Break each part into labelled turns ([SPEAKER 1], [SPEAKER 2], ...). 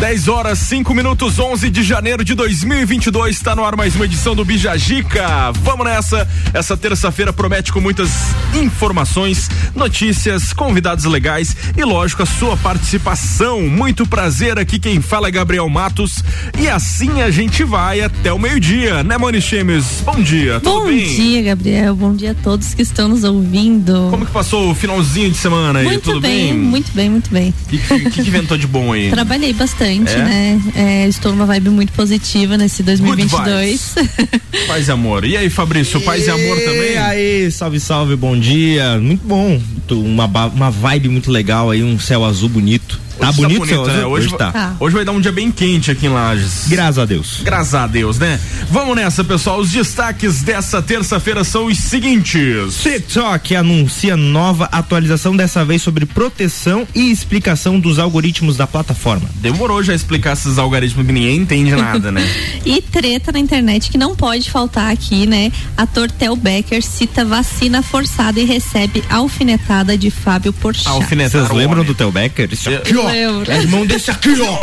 [SPEAKER 1] 10 horas 5 minutos 11 de janeiro de 2022 está no ar mais uma edição do Bijagica. Vamos nessa. Essa terça-feira promete com muitas informações, notícias, convidados legais e lógico a sua participação. Muito prazer aqui quem fala é Gabriel Matos e assim a gente vai até o meio-dia, né, Moni Chemes? Bom dia. Tudo
[SPEAKER 2] Bom dia, Gabriel. Bom dia a todos que estão nos ouvindo.
[SPEAKER 1] Como que passou o finalzinho de semana aí?
[SPEAKER 2] muito
[SPEAKER 1] Tudo
[SPEAKER 2] bem,
[SPEAKER 1] bem?
[SPEAKER 2] muito bem, muito bem.
[SPEAKER 1] O que, que, que que inventou de bom aí?
[SPEAKER 2] Trabalhei bastante,
[SPEAKER 1] É?
[SPEAKER 2] né? É, estou numa vibe muito positiva nesse 2022.
[SPEAKER 1] Paz e amor. E aí, Fabrício, paz e amor
[SPEAKER 3] E
[SPEAKER 1] também?
[SPEAKER 3] aí, salve, salve, bom dia. Muito bom. Uma, uma vibe muito legal aí, um céu azul bonito. Tá
[SPEAKER 1] Hoje
[SPEAKER 3] bonito o céu
[SPEAKER 1] né? Hoje,
[SPEAKER 3] Hoje tá.
[SPEAKER 2] Tá.
[SPEAKER 1] hoje vai dar um dia bem quente aqui em Lages.
[SPEAKER 3] Graças a Deus.
[SPEAKER 1] Graças a Deus, né? Vamos nessa, pessoal. Os destaques dessa terça-feira são os seguintes.
[SPEAKER 3] TikTok anuncia nova atualização, dessa vez sobre proteção e explicação dos algoritmos da plataforma.
[SPEAKER 1] Demorou já explicar esses algoritmos que ninguém entende nada, né?
[SPEAKER 2] E treta na internet que não pode faltar aqui, né? Ator Tel Becker cita vacina forçada e recebe alfinetada de Fábio Porchat.
[SPEAKER 1] Alfinetar
[SPEAKER 3] Vocês lembram
[SPEAKER 1] homem.
[SPEAKER 3] do Theo Becker? Isso
[SPEAKER 1] Eu-
[SPEAKER 3] aqui, ó. É irmão desse aqui, ó.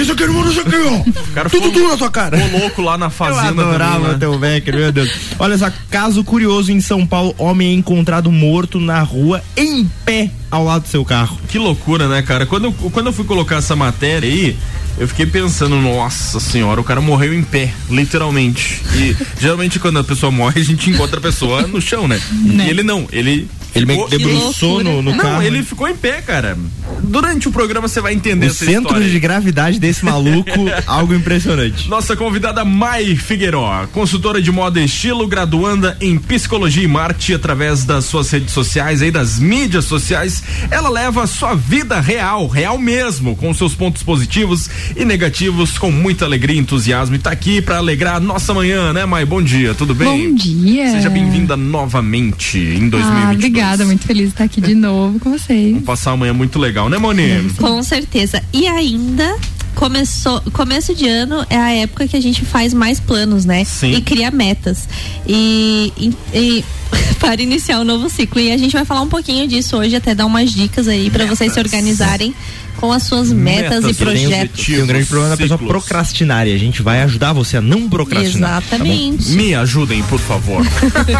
[SPEAKER 3] Isso aqui é irmão desse aqui, ó.
[SPEAKER 1] cara
[SPEAKER 3] Tudo,
[SPEAKER 1] ficou-
[SPEAKER 3] tudo na sua cara.
[SPEAKER 1] Ficou louco lá na
[SPEAKER 3] Eu
[SPEAKER 1] fazenda
[SPEAKER 3] adorava
[SPEAKER 1] também,
[SPEAKER 3] o
[SPEAKER 1] né?
[SPEAKER 3] Theo Becker, meu Deus. Olha só, caso curioso em São Paulo, homem é encontrado morto na rua em pé ao lado do seu carro.
[SPEAKER 1] Que loucura, né, cara? Quando eu, quando eu fui colocar essa matéria aí, eu fiquei pensando, nossa senhora, o cara morreu em pé, literalmente. E geralmente quando a pessoa morre, a gente encontra a pessoa no chão, né? E ele não, ele.
[SPEAKER 3] Ele meio que debruçou no, no
[SPEAKER 1] não,
[SPEAKER 3] carro.
[SPEAKER 1] ele ficou em pé, cara. Durante o programa você vai entender
[SPEAKER 3] O
[SPEAKER 1] essa
[SPEAKER 3] centro
[SPEAKER 1] história.
[SPEAKER 3] de gravidade desse maluco, algo impressionante.
[SPEAKER 1] Nossa convidada Mai Figueiró, consultora de moda e estilo, graduanda em psicologia e marketing através das suas redes sociais aí das mídias sociais. Ela leva a sua vida real, real mesmo, com seus pontos positivos e negativos, com muita alegria e entusiasmo. E tá aqui pra alegrar a nossa manhã, né, Mai? Bom dia, tudo bem?
[SPEAKER 4] Bom dia.
[SPEAKER 1] Seja bem-vinda novamente em 2022.
[SPEAKER 4] Ah, obrigada, muito feliz de estar aqui de novo com vocês.
[SPEAKER 1] Vamos passar uma manhã muito legal, né, Moni?
[SPEAKER 2] Com certeza. E ainda começou, começo de ano é a época que a gente faz mais planos, né?
[SPEAKER 1] Sim.
[SPEAKER 2] E cria metas. E, e- e para iniciar o novo ciclo. E a gente vai falar um pouquinho disso hoje, até dar umas dicas aí para vocês se organizarem com as suas metas,
[SPEAKER 1] Metas
[SPEAKER 2] e projetos.
[SPEAKER 3] Tem um grande problema da pessoa procrastinar e a gente vai ajudar você a não procrastinar. tá?
[SPEAKER 2] Exatamente.
[SPEAKER 1] Me ajudem, por favor.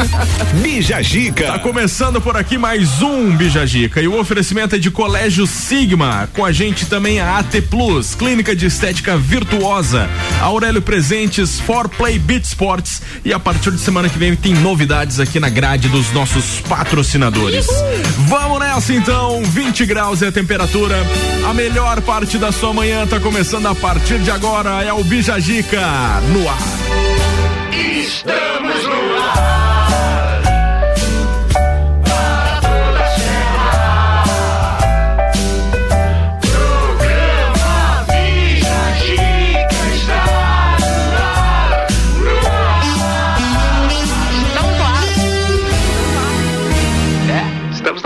[SPEAKER 5] Bija Gica.
[SPEAKER 1] Tá começando por aqui mais um Bijagica e o oferecimento é de Colégio Sigma. Com a gente também a AT Plus, Clínica de Estética Virtuosa, Aurélio Presentes, For Play Beat Sports e a partir de semana que vem tem novidades aqui na grade dos nossos patrocinadores. Vamos nessa então, 20 graus é a temperatura. A melhor parte da sua manhã tá começando a partir de agora é o Bijagica no ar.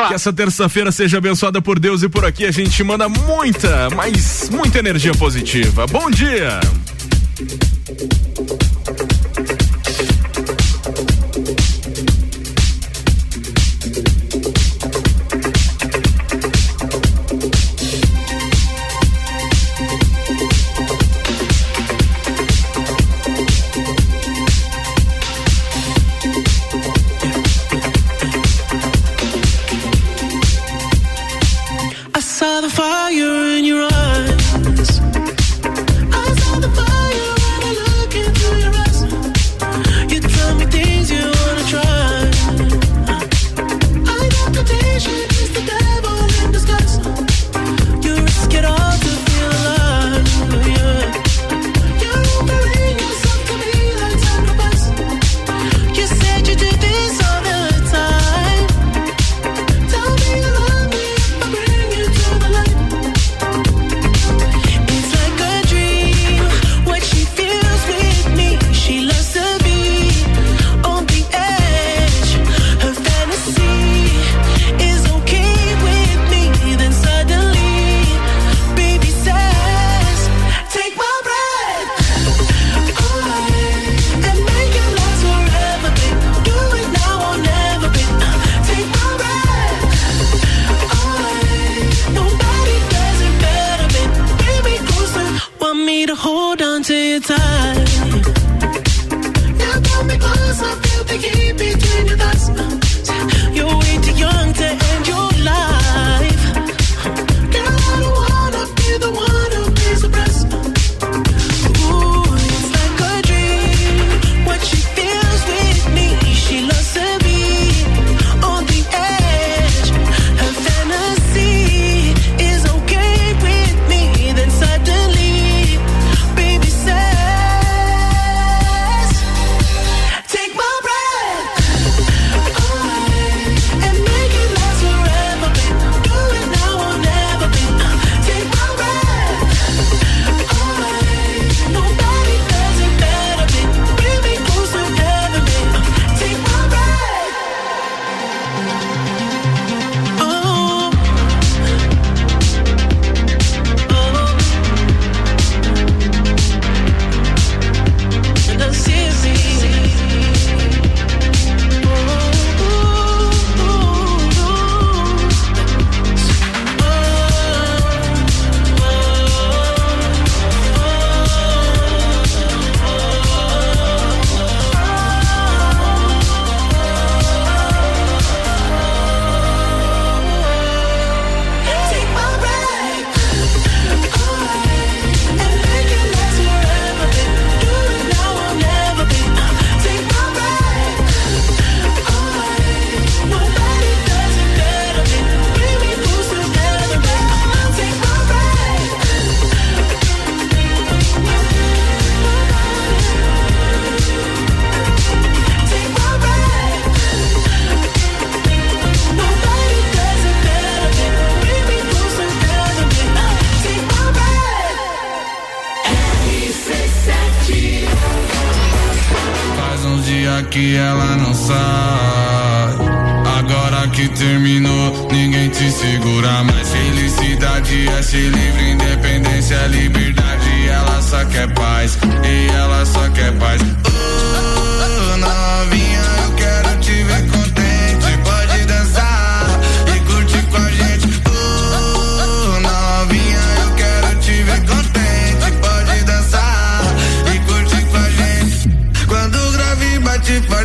[SPEAKER 1] Que essa terça-feira seja abençoada por Deus e por aqui a gente manda muita, mas muita energia positiva. Bom dia!
[SPEAKER 6] que ela não sai. Agora que terminou, ninguém te segura mais. Felicidade é ser livre, independência é liberdade. Ela só quer paz, e ela só quer paz.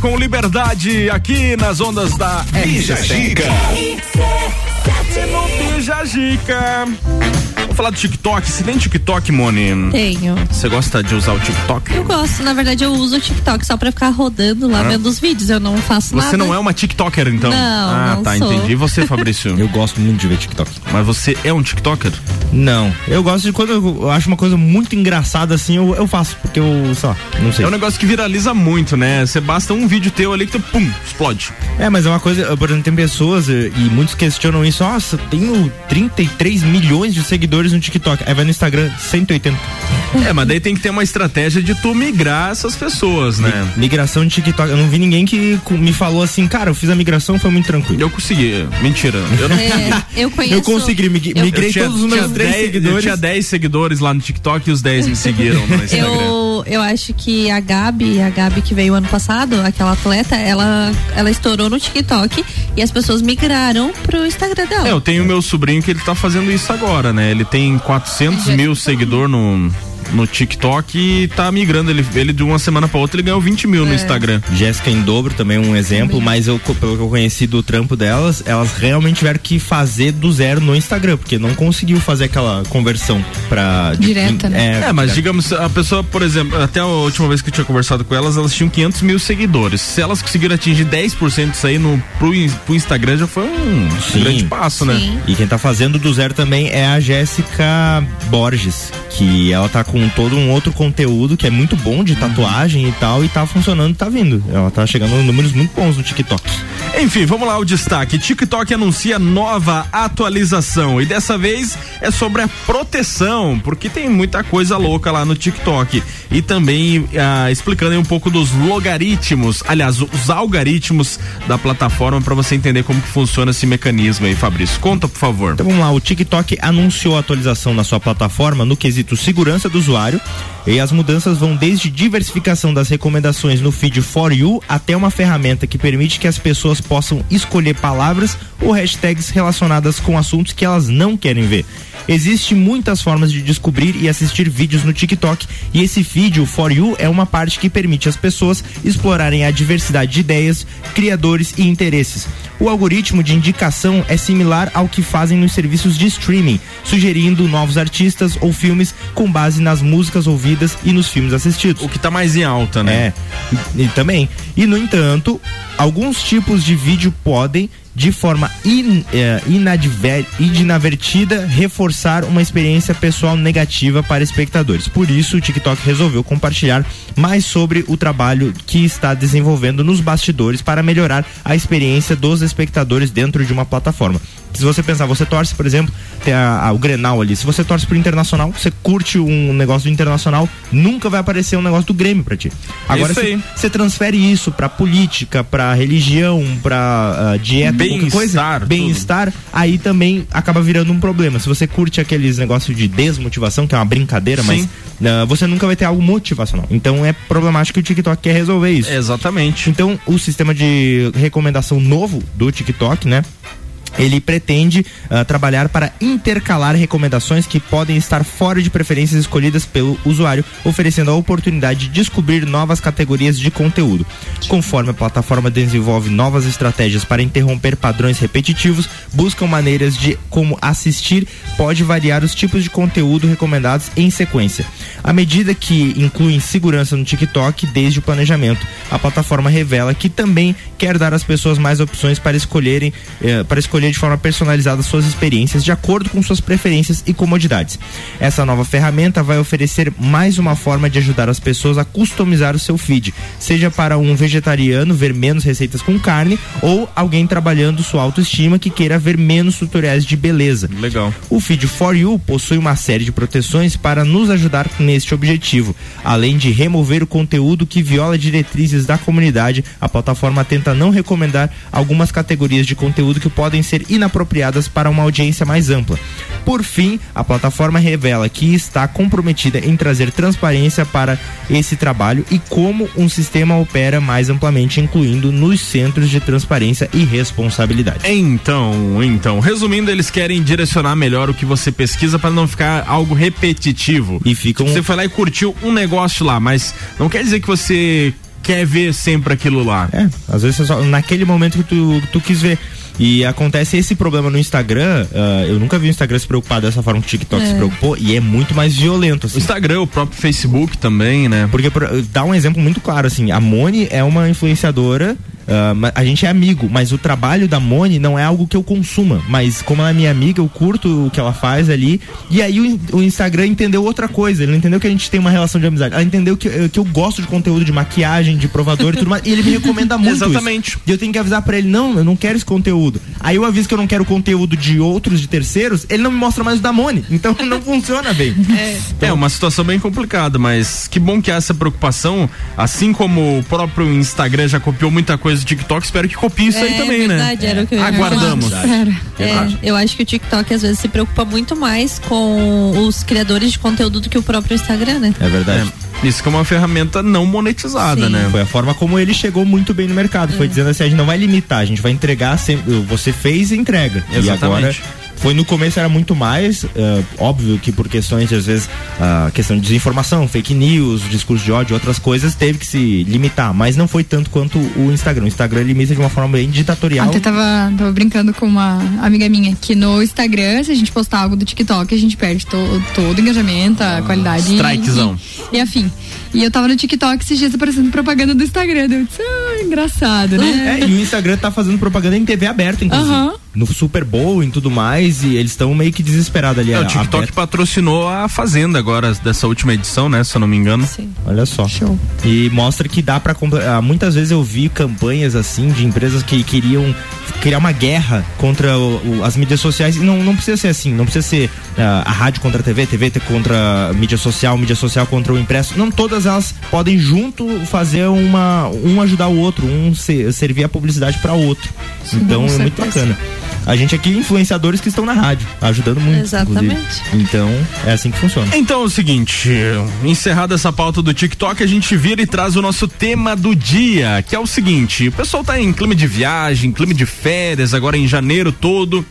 [SPEAKER 6] Com
[SPEAKER 1] liberdade aqui nas ondas da
[SPEAKER 5] Bija Gica.
[SPEAKER 1] No Vamos falar do TikTok. Você tem TikTok, Moni?
[SPEAKER 2] Tenho.
[SPEAKER 1] Você gosta de usar o TikTok?
[SPEAKER 2] Eu gosto. Na verdade, eu uso o TikTok só pra ficar rodando lá,
[SPEAKER 1] ah.
[SPEAKER 2] vendo os vídeos. Eu não faço você nada.
[SPEAKER 1] Você não é uma TikToker, então?
[SPEAKER 2] Não.
[SPEAKER 1] Ah,
[SPEAKER 2] não
[SPEAKER 1] tá.
[SPEAKER 2] Sou.
[SPEAKER 1] Entendi. E você, Fabrício?
[SPEAKER 3] eu gosto muito de ver TikTok.
[SPEAKER 1] Mas você é um TikToker?
[SPEAKER 3] Não, eu gosto de quando eu acho uma coisa muito engraçada assim, eu, eu faço, porque eu, lá, não sei.
[SPEAKER 1] É um negócio que viraliza muito, né? Você basta um vídeo teu ali que tu, pum, explode.
[SPEAKER 3] É, mas é uma coisa, por exemplo, tem pessoas eh, e muitos questionam isso, nossa, tenho 33 milhões de seguidores no TikTok, aí vai no Instagram, 180.
[SPEAKER 1] É, mas daí tem que ter uma estratégia de tu migrar essas pessoas, né?
[SPEAKER 3] Migração de TikTok, eu não vi ninguém que me falou assim, cara, eu fiz a migração, foi muito tranquilo.
[SPEAKER 1] Eu consegui. Mentira. Eu não
[SPEAKER 2] É, eu conheço.
[SPEAKER 3] Eu consegui, mig-
[SPEAKER 2] eu-
[SPEAKER 3] migrei
[SPEAKER 1] Eu tinha-
[SPEAKER 3] todos os meus três
[SPEAKER 1] 10 Eu
[SPEAKER 3] seguidores.
[SPEAKER 1] tinha 10 seguidores lá no TikTok e os 10 me seguiram no Instagram.
[SPEAKER 2] Eu, eu acho que a Gabi, a Gabi que veio ano passado, aquela atleta, ela, ela estourou no TikTok e as pessoas migraram pro Instagram dela.
[SPEAKER 1] É, eu tenho meu sobrinho que ele tá fazendo isso agora, né? Ele tem 400 mil seguidores no, no TikTok e tá migrando. Ele, ele de uma semana pra outra ele ganhou 20 mil
[SPEAKER 2] É.
[SPEAKER 1] no Instagram.
[SPEAKER 3] Jéssica em dobro também um exemplo, mas eu, pelo que eu conheci do trampo delas, elas realmente tiveram que fazer do zero no Instagram, porque não conseguiu fazer aquela conversão pra. de-
[SPEAKER 4] Direta, né?
[SPEAKER 1] É, mas
[SPEAKER 3] direto.
[SPEAKER 1] digamos, a pessoa, por exemplo, até a última vez que eu tinha conversado com elas, elas tinham 500 mil seguidores. Se elas conseguiram atingir 10% disso aí no, pro, pro Instagram, já foi um
[SPEAKER 3] Sim.
[SPEAKER 1] grande passo, né?
[SPEAKER 2] Sim.
[SPEAKER 3] E quem tá fazendo do zero também é a Jéssica Borges, que ela tá com todo um outro conteúdo que é muito bom de tatuagem e tal, e tá funcionando, tá vindo. Ela tá chegando a números muito bons no TikTok.
[SPEAKER 1] Enfim, vamos lá o destaque. TikTok anuncia nova atualização e dessa vez é sobre a proteção, porque tem muita coisa louca lá no TikTok. E também ah, explicando aí um pouco dos logaritmos, aliás, os algoritmos da plataforma para você entender como que funciona esse mecanismo aí, Fabrício. Conta, por favor.
[SPEAKER 3] Então vamos lá, o TikTok anunciou a atualização na sua plataforma no quesito segurança do usuário e as mudanças vão desde diversificação das recomendações no feed For You até uma ferramenta que permite que as pessoas possam escolher palavras ou hashtags relacionadas com assuntos que elas não querem ver. Existem muitas formas de descobrir e assistir vídeos no TikTok e esse feed, o For You, é uma parte que permite às pessoas explorarem a diversidade de ideias, criadores e interesses. O algoritmo de indicação é similar ao que fazem nos serviços de streaming, sugerindo novos artistas ou filmes com base nas músicas ouvidas e nos filmes assistidos.
[SPEAKER 1] O que tá mais em alta, né?
[SPEAKER 3] É, e, e também. E no entanto, alguns tipos de vídeo podem, de forma in, eh, inadver- inadvertida, reforçar uma experiência pessoal negativa para espectadores. Por isso, o TikTok resolveu compartilhar mais sobre o trabalho que está desenvolvendo nos bastidores para melhorar a experiência dos espectadores dentro de uma plataforma. Se você pensar, você torce, por exemplo, tem a- a- o Grenal ali. Se você torce pro Internacional, você curte um negócio do Internacional, nunca vai aparecer um negócio do Grêmio pra ti. Agora você transfere isso pra política, pra religião, pra ah, dieta, qualquer coisa,
[SPEAKER 1] Bem-estar, tudo.
[SPEAKER 3] bem-estar, aí também acaba virando um problema. Se você curte aqueles negócios de desmotivação, que é uma brincadeira,
[SPEAKER 1] Sim.
[SPEAKER 3] mas ah, você nunca vai ter algo motivacional. Então é problemático que o TikTok quer resolver isso.
[SPEAKER 1] Exatamente.
[SPEAKER 3] Então, o sistema de recomendação novo do TikTok, né? Ele pretende ah, trabalhar para intercalar recomendações que podem estar fora de preferências escolhidas pelo usuário, oferecendo a oportunidade de descobrir novas categorias de conteúdo. Conforme a plataforma desenvolve novas estratégias para interromper padrões repetitivos, buscam maneiras de como assistir, pode variar os tipos de conteúdo recomendados em sequência. À medida que incluem segurança no TikTok desde o planejamento, a plataforma revela que também quer dar às pessoas mais opções para escolherem, eh, para escolher de forma personalizada suas experiências de acordo com suas preferências e comodidades. Essa nova ferramenta vai oferecer mais uma forma de ajudar as pessoas a customizar o seu feed, seja para um vegetariano ver menos receitas com carne ou alguém trabalhando sua autoestima que queira ver menos tutoriais de beleza.
[SPEAKER 1] Legal.
[SPEAKER 3] O feed For You possui uma série de proteções para nos ajudar neste objetivo. Além de remover o conteúdo que viola diretrizes da comunidade, a plataforma tenta não recomendar algumas categorias de conteúdo que podem ser inapropriadas para uma audiência mais ampla. Por fim, a plataforma revela que está comprometida em trazer transparência para esse trabalho e como um sistema opera mais amplamente, incluindo nos centros de transparência e responsabilidade.
[SPEAKER 1] Então, então, resumindo, eles querem direcionar melhor o que você pesquisa para não ficar algo repetitivo.
[SPEAKER 3] E ficam
[SPEAKER 1] Você foi lá e curtiu um negócio lá, mas não quer dizer que você quer ver sempre aquilo lá.
[SPEAKER 3] É, às vezes você só, naquele momento que tu, tu quis ver. E acontece esse problema no Instagram. ah, eu nunca vi o Instagram se preocupar dessa forma que o TikTok se preocupou. E é muito mais violento,
[SPEAKER 1] O
[SPEAKER 3] assim.
[SPEAKER 1] Instagram, o próprio Facebook também, né?
[SPEAKER 3] Porque, por- dá um exemplo muito claro, assim, a Moni é uma influenciadora, ma- a gente é amigo, mas o trabalho da Moni não é algo que eu consuma, mas como ela é minha amiga, eu curto o que ela faz ali, e aí o, o Instagram entendeu outra coisa, ele não entendeu que a gente tem uma relação de amizade, ela entendeu que, eh, que eu gosto de conteúdo de maquiagem, de provador e tudo mais, e ele me recomenda muito isso.
[SPEAKER 1] Exatamente.
[SPEAKER 3] E eu tenho que avisar pra ele, não, eu não quero esse conteúdo. Aí eu aviso que eu não quero conteúdo de outros, de terceiros, ele não me mostra mais o da Moni, então não funciona bem.
[SPEAKER 1] É uma situação bem complicada, mas que bom que há essa preocupação, assim como o próprio Instagram já copiou muita coisa do TikTok, espero que copie isso aí
[SPEAKER 2] É
[SPEAKER 1] também,
[SPEAKER 2] verdade,
[SPEAKER 1] né?
[SPEAKER 2] era o que eu ia
[SPEAKER 1] Aguardamos.
[SPEAKER 2] É, eu acho que o TikTok às vezes se preocupa muito mais com os criadores de conteúdo do que o próprio Instagram, né?
[SPEAKER 3] É verdade.
[SPEAKER 1] É, isso que é uma ferramenta não monetizada,
[SPEAKER 2] Sim.
[SPEAKER 1] né?
[SPEAKER 3] Foi a forma como ele chegou muito bem no mercado. Foi dizendo assim: a gente não vai limitar, a gente vai entregar. sempre- Você fez e entrega. E
[SPEAKER 1] Exatamente.
[SPEAKER 3] agora. Foi no começo era muito mais, eh, óbvio que por questões, às vezes, a questão de desinformação, fake news, discurso de ódio, outras coisas, teve que se limitar, mas não foi tanto quanto o Instagram. O Instagram limita de uma forma bem ditatorial.
[SPEAKER 4] Eu tava, tava brincando com uma amiga minha que no Instagram, se a gente postar algo do TikTok, a gente perde to- todo o engajamento, a qualidade. e-
[SPEAKER 1] strikezão.
[SPEAKER 4] E, e afim. E eu tava no TikTok esses dias aparecendo propaganda do Instagram. Eu disse, ah, engraçado, né?
[SPEAKER 3] É, e o Instagram tá fazendo propaganda em TV aberta, inclusive.
[SPEAKER 4] Aham.
[SPEAKER 3] No Super Bowl e tudo mais, e eles estão meio que desesperados ali.
[SPEAKER 1] É,
[SPEAKER 3] a-
[SPEAKER 1] o TikTok patrocinou a Fazenda agora, dessa última edição, né? Se eu não me engano.
[SPEAKER 2] Sim.
[SPEAKER 3] Olha só.
[SPEAKER 4] Show.
[SPEAKER 3] E mostra que dá pra. ah, Muitas vezes eu vi campanhas assim de empresas que queriam criar uma guerra contra o- o- as mídias sociais. E não, não precisa ser assim. Não precisa ser ah, a rádio contra a TV, a TV contra a mídia social, mídia social contra o impresso. Não todas elas podem junto fazer uma. Um ajudar o outro, um se- servir a publicidade para o outro. então é muito bacana. A gente aqui, influenciadores que estão na rádio, ajudando muito.
[SPEAKER 2] Exatamente.
[SPEAKER 3] inclusive. Então, é assim que funciona.
[SPEAKER 1] Então é o seguinte, encerrada essa pauta do TikTok, a gente vira e traz o nosso tema do dia, que é o seguinte: o pessoal tá em clima de viagem, clima de férias, agora em janeiro todo.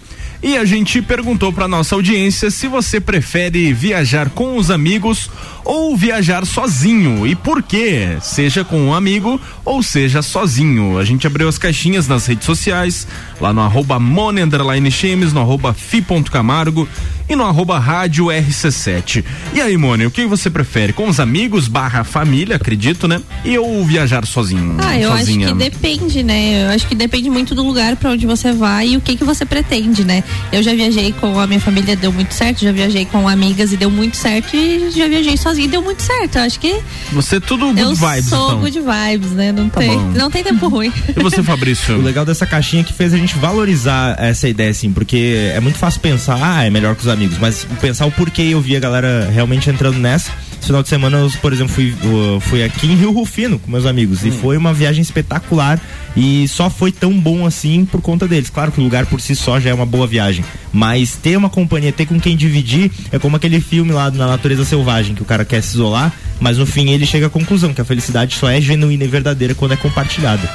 [SPEAKER 1] E a gente perguntou para nossa audiência se você prefere viajar com os amigos ou viajar sozinho e por quê? Seja com um amigo ou seja sozinho. A gente abriu as caixinhas nas redes sociais, lá no arroba Chemes, no arroba fi.camargo e no arroba rádio RC7. E aí, Mone, o que você prefere? Com os amigos barra família, acredito, né? E ou viajar sozinho?
[SPEAKER 2] Ah, eu
[SPEAKER 1] sozinha?
[SPEAKER 2] acho que depende, né? Eu acho que depende muito do lugar pra onde você vai e o que que você pretende, né? Eu já viajei com a minha família, deu muito certo, já viajei com amigas e deu muito certo e já viajei e deu muito certo. Eu acho que
[SPEAKER 1] Você é tudo good
[SPEAKER 2] eu
[SPEAKER 1] vibes,
[SPEAKER 2] sou
[SPEAKER 1] então.
[SPEAKER 2] good vibes, né? Não
[SPEAKER 1] Tá
[SPEAKER 2] tem,
[SPEAKER 1] bom.
[SPEAKER 2] não tem tempo ruim.
[SPEAKER 1] E você, Fabrício?
[SPEAKER 3] O legal dessa caixinha é que fez a gente valorizar essa ideia, assim, porque é muito fácil pensar, ah, é melhor que os amigos, mas pensar o porquê eu vi a galera realmente entrando nessa. Esse final de semana, eu, por exemplo, fui, fui aqui em Rio Rufino com meus amigos. E foi uma viagem espetacular. E só foi tão bom assim por conta deles. Claro que o lugar por si só já é uma boa viagem, mas ter uma companhia, ter com quem dividir, é como aquele filme lá na natureza selvagem que o cara quer se isolar, mas no fim ele chega à conclusão que a felicidade só é genuína e verdadeira quando é compartilhada.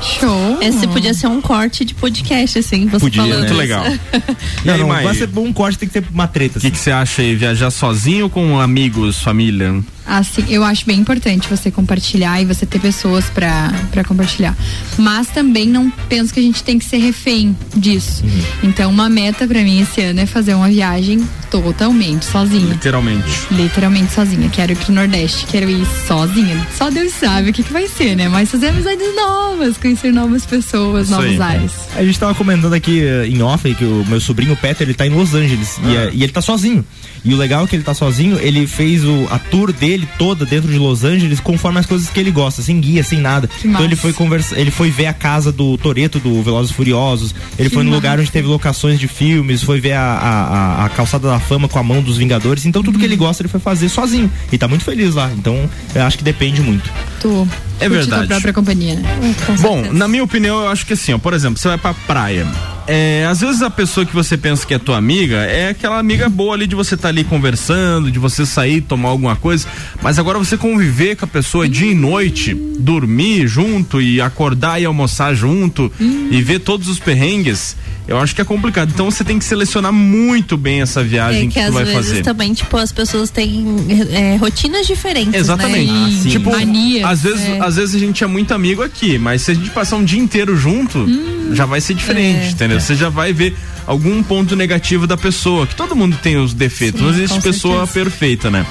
[SPEAKER 4] Show.
[SPEAKER 2] Esse podia ser um corte de podcast, assim, você
[SPEAKER 3] Podia,
[SPEAKER 2] falando.
[SPEAKER 3] né?
[SPEAKER 1] Muito legal.
[SPEAKER 3] Não, não, vai ser bom um corte, tem que ter uma treta.
[SPEAKER 1] O que
[SPEAKER 3] Assim.
[SPEAKER 1] que você acha aí? Viajar sozinho ou com amigos, família?
[SPEAKER 4] Assim, eu acho bem importante você compartilhar e você ter pessoas pra pra compartilhar. Mas também não penso que a gente tem que ser refém disso. Então, uma meta pra mim esse ano é fazer uma viagem totalmente sozinha.
[SPEAKER 1] Literalmente.
[SPEAKER 4] Literalmente sozinha. Quero ir pro Nordeste, quero ir sozinha. Só Deus sabe o que, que vai ser, né? Mas fazer amizades novas, conhecer novas pessoas,
[SPEAKER 1] Isso
[SPEAKER 4] novos
[SPEAKER 1] aí.
[SPEAKER 4] ares.
[SPEAKER 3] A gente tava comentando aqui eh, em off que o meu sobrinho Peter, ele tá em Los Angeles e,
[SPEAKER 1] Ah.
[SPEAKER 3] eh, e ele tá sozinho. E o legal é que ele tá sozinho, ele fez o, a tour dele toda dentro de Los Angeles conforme as coisas que ele gosta, sem guia, sem nada. Então
[SPEAKER 4] massa.
[SPEAKER 3] ele foi conversa, ele foi ver a casa do Toreto do Velozes Furiosos, ele
[SPEAKER 4] Que
[SPEAKER 3] foi no
[SPEAKER 4] massa.
[SPEAKER 3] lugar onde teve locações de filmes, foi ver a, a, a- calçada da fama com a mão dos Vingadores. Então tudo que
[SPEAKER 4] Uhum.
[SPEAKER 3] ele gosta ele foi fazer sozinho. E tá muito feliz lá. Então eu acho que depende muito.
[SPEAKER 4] Tu
[SPEAKER 1] É verdade.
[SPEAKER 4] tua própria companhia, né?
[SPEAKER 1] Bom, na minha opinião, eu acho que assim, ó, por exemplo, você vai pra praia. É, às vezes a pessoa que você pensa que é tua amiga é aquela amiga boa ali de você estar ali conversando, de você sair, tomar alguma coisa. Mas agora você conviver com a pessoa dia e noite, dormir junto e acordar e almoçar junto e ver todos os perrengues, eu acho que é complicado. Então você tem que selecionar muito bem essa viagem
[SPEAKER 2] É
[SPEAKER 1] que,
[SPEAKER 2] que
[SPEAKER 1] tu
[SPEAKER 2] às
[SPEAKER 1] vai
[SPEAKER 2] vezes
[SPEAKER 1] fazer.
[SPEAKER 2] também, tipo, as pessoas têm é, rotinas diferentes.
[SPEAKER 1] Exatamente.
[SPEAKER 2] Né? E-
[SPEAKER 3] sim.
[SPEAKER 1] Tipo,
[SPEAKER 4] Manias,
[SPEAKER 1] às vezes,
[SPEAKER 4] é.
[SPEAKER 1] Às vezes a gente é muito amigo aqui, mas se a gente passar um dia inteiro junto, já vai ser diferente,
[SPEAKER 2] É.
[SPEAKER 1] entendeu? Você já vai ver algum ponto negativo da pessoa, que todo mundo tem os defeitos,
[SPEAKER 2] Sim,
[SPEAKER 1] não existe pessoa
[SPEAKER 2] certeza.
[SPEAKER 1] perfeita, né?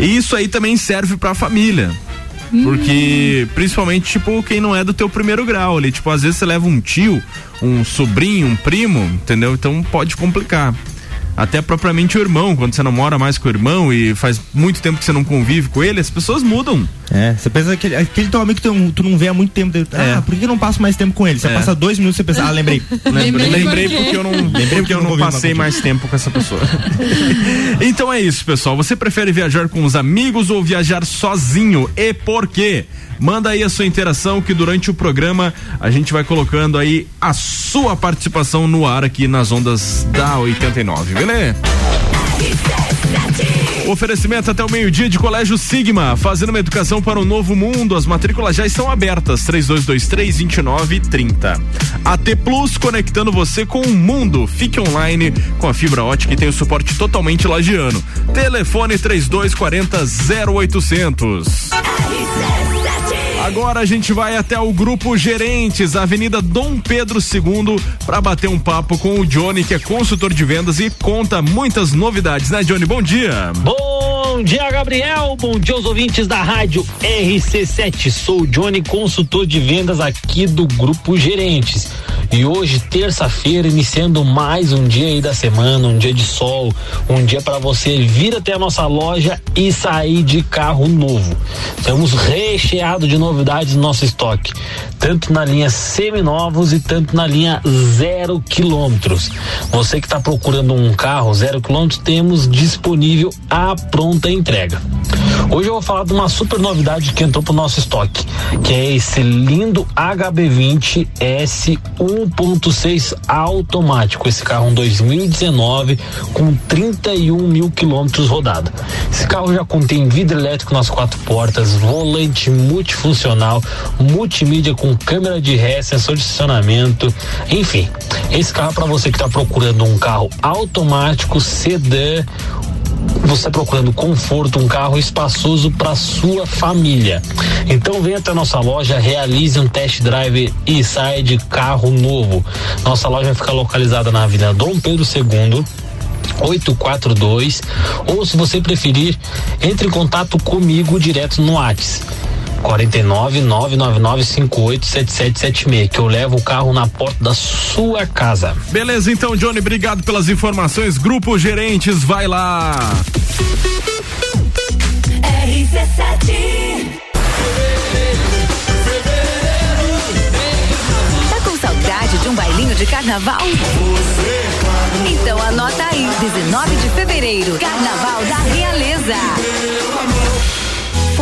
[SPEAKER 1] E isso aí também serve pra família. Porque, principalmente, tipo, quem não é do teu primeiro grau ali, tipo, às vezes você leva um tio, um sobrinho, um primo, entendeu? Então pode complicar. Até propriamente o irmão, quando você não mora mais com o irmão e faz muito tempo que você não convive com ele, as pessoas mudam.
[SPEAKER 3] É, você pensa aquele, aquele teu amigo que tu, não- tu não vê há muito tempo.
[SPEAKER 1] É.
[SPEAKER 3] Ah, por que eu não passo mais tempo com ele? Você
[SPEAKER 1] É.
[SPEAKER 3] passa dois minutos e você pensa, ah, lembrei.
[SPEAKER 4] Lembrei
[SPEAKER 1] Lembrei porque eu não,
[SPEAKER 3] Lembrei
[SPEAKER 1] porque eu
[SPEAKER 3] não
[SPEAKER 1] passei mais tempo com essa pessoa. então é isso, pessoal. Você prefere viajar com os amigos ou viajar sozinho? E por quê? Manda aí a sua interação que durante o programa a gente vai colocando aí a sua participação no ar aqui nas ondas da 89, Oferecimento até o meio-dia de Colégio Sigma, fazendo uma educação para um novo mundo. As matrículas já estão abertas. 3223-2930. AT Plus conectando você com o mundo. Fique online com a fibra ótica e tem o suporte totalmente lagiano. Telefone 3240 0800. Agora a gente vai até o Grupo Gerentes, Avenida Dom Pedro II, para bater um papo com o Johnny, que é consultor de vendas e conta muitas novidades, né, Johnny? Bom dia.
[SPEAKER 7] Bom dia, Gabriel. Bom dia aos ouvintes da rádio RC7. Sou o Johnny, consultor de vendas aqui do Grupo Gerentes. E hoje, terça-feira, iniciando mais um dia aí da semana, um dia de sol, um dia para você vir até a nossa loja e sair de carro novo. Estamos recheados de novidades no nosso estoque, tanto na linha seminovos e tanto na linha zero quilômetros. Você que está procurando um carro zero quilômetros, temos disponível a pronta entrega. Hoje eu vou falar de uma super novidade que entrou pro nosso estoque, que é esse lindo HB20 S 1.6 automático. Esse carro é um 2019 com 31 mil quilômetros rodado. Esse carro já contém vidro elétrico nas quatro portas, volante multifuncional, multimídia com câmera de ré, sensor de estacionamento, enfim. Esse carro é para você que está procurando um carro automático, sedã, você procurando conforto, um carro espaçoso para sua família. Então venha até nossa loja, realize um test drive e saia de carro novo. Nossa loja fica localizada na Avenida Dom Pedro II. 842 ou se você preferir, entre em contato comigo direto no WhatsApp. 49 999 58 7776 que eu levo o carro na porta da sua casa.
[SPEAKER 1] Beleza, então, Johnny, obrigado pelas informações. Grupo Gerentes, vai lá.
[SPEAKER 8] Tá com saudade de um bailinho de carnaval? Então anota aí, 19 de fevereiro, Carnaval da Realeza.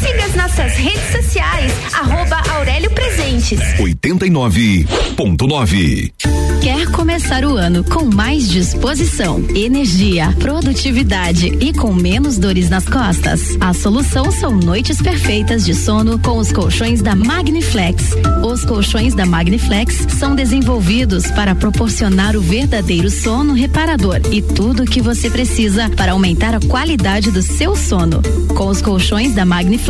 [SPEAKER 9] Siga as nossas redes sociais, arroba Aurélio Presentes.
[SPEAKER 5] 89.9.
[SPEAKER 8] Quer começar o ano com mais disposição, energia, produtividade e com menos dores nas costas? A solução são noites perfeitas de sono com os colchões da Magniflex. Os colchões da Magniflex são desenvolvidos para proporcionar o verdadeiro sono reparador e tudo o que você precisa para aumentar a qualidade do seu sono. Com os colchões da Magniflex,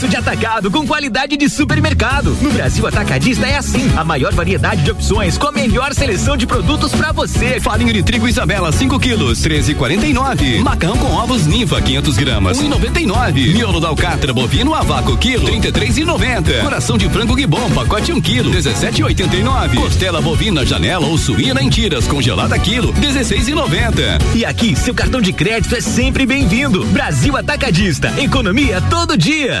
[SPEAKER 10] Preço de atacado com qualidade de supermercado. No Brasil Atacadista é assim. A maior variedade de opções com a melhor seleção de produtos pra você.
[SPEAKER 5] Farinha de trigo Isabela 5 quilos, 13,49. Macarrão com ovos Ninfa 500 gramas, 1,99. Miolo da alcatra bovino a vácuo quilo, 33,90. Coração de frango Gibon pacote 1 quilo, 17,89. Costela bovina janela ou suína em tiras congelada quilo, 16,90.
[SPEAKER 10] E aqui, seu cartão de crédito é sempre bem-vindo. Brasil Atacadista. Economia todo dia.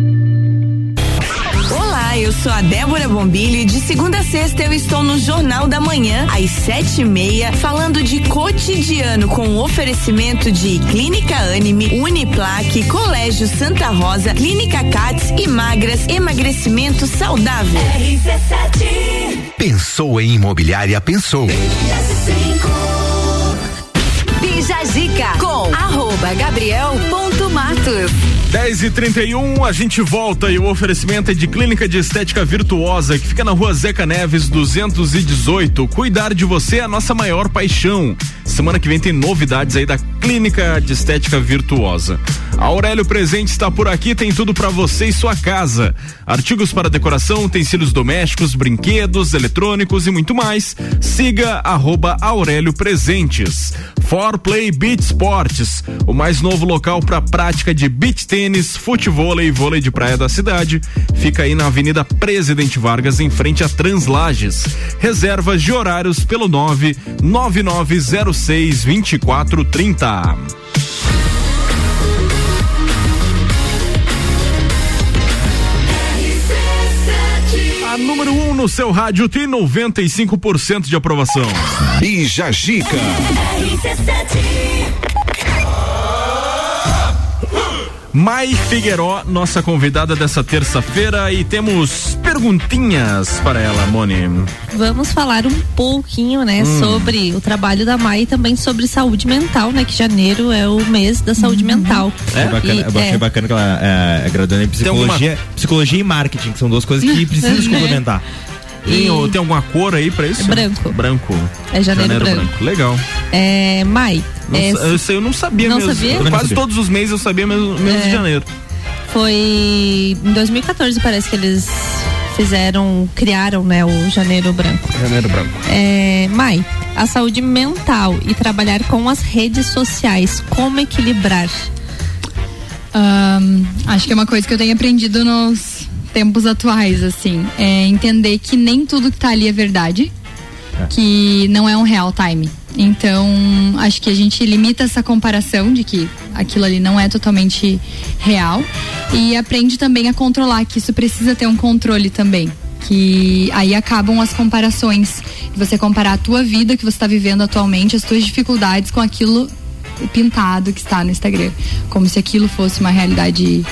[SPEAKER 11] Eu sou a Débora Bombilho e de segunda a sexta eu estou no Jornal da Manhã, às sete e meia, falando de cotidiano com oferecimento de Clínica Anime, Uniplaque, Colégio Santa Rosa, Clínica Cats e Magras, emagrecimento saudável.
[SPEAKER 5] Pensou em imobiliária, pensou.
[SPEAKER 8] Bija Zica com arroba gabriel.matos.
[SPEAKER 1] 10 e 31 a gente volta e o oferecimento é de Clínica de Estética Virtuosa, que fica na rua Zeca Neves 218. Cuidar de você é a nossa maior paixão. Semana que vem tem novidades aí da Clínica de Estética Virtuosa. A Aurélio Presente está por aqui, tem tudo para você e sua casa. Artigos para decoração, utensílios domésticos, brinquedos, eletrônicos e muito mais. Siga arroba Aurélio Presentes. For Play Beach Sports, o mais novo local para prática de beach tênis, futevôlei e vôlei de praia da cidade. Fica aí na Avenida Presidente Vargas, em frente a Translages. Reservas de horários pelo 99906 2430. A número 1 um no seu rádio tem 95% de aprovação.
[SPEAKER 5] Bija Gica.
[SPEAKER 1] Mai Figueiró, nossa convidada dessa terça-feira, e temos perguntinhas para ela, Moni.
[SPEAKER 2] Vamos falar um pouquinho, né,
[SPEAKER 1] Hum.
[SPEAKER 2] sobre o trabalho da Mai e também sobre saúde mental, né, que janeiro é o mês da saúde mental.
[SPEAKER 3] É bacana,
[SPEAKER 2] E-
[SPEAKER 3] eu achei
[SPEAKER 2] é.
[SPEAKER 3] bacana que ela é, é graduando em psicologia, psicologia e marketing, que são duas coisas que precisam se complementar.
[SPEAKER 1] Tem, o- tem alguma cor aí pra isso?
[SPEAKER 2] É branco.
[SPEAKER 1] Branco.
[SPEAKER 2] É janeiro branco.
[SPEAKER 1] Legal.
[SPEAKER 2] É, Mai,
[SPEAKER 1] Não
[SPEAKER 2] é,
[SPEAKER 1] eu, sei, eu não sabia
[SPEAKER 2] Não
[SPEAKER 1] mesmo.
[SPEAKER 2] sabia?
[SPEAKER 1] Quase
[SPEAKER 2] sabia.
[SPEAKER 1] todos os meses eu sabia mesmo, mesmo
[SPEAKER 2] É.
[SPEAKER 1] de janeiro.
[SPEAKER 2] foi em 2014 parece que eles fizeram, criaram, né, o janeiro branco.
[SPEAKER 1] Janeiro branco.
[SPEAKER 2] É, Mai, a saúde mental e trabalhar com as redes sociais, como equilibrar?
[SPEAKER 4] Ahn, acho que é uma coisa que eu tenho aprendido nos tempos atuais, assim. É entender que nem tudo que tá ali é verdade. Que não é um real time. Então, acho que a gente limita essa comparação de que aquilo ali não é totalmente real. E aprende também a controlar, que isso precisa ter um controle também. Que aí acabam as comparações. Você comparar a tua vida que você está vivendo atualmente, as tuas dificuldades com aquilo pintado que está no Instagram. Como se aquilo fosse uma realidade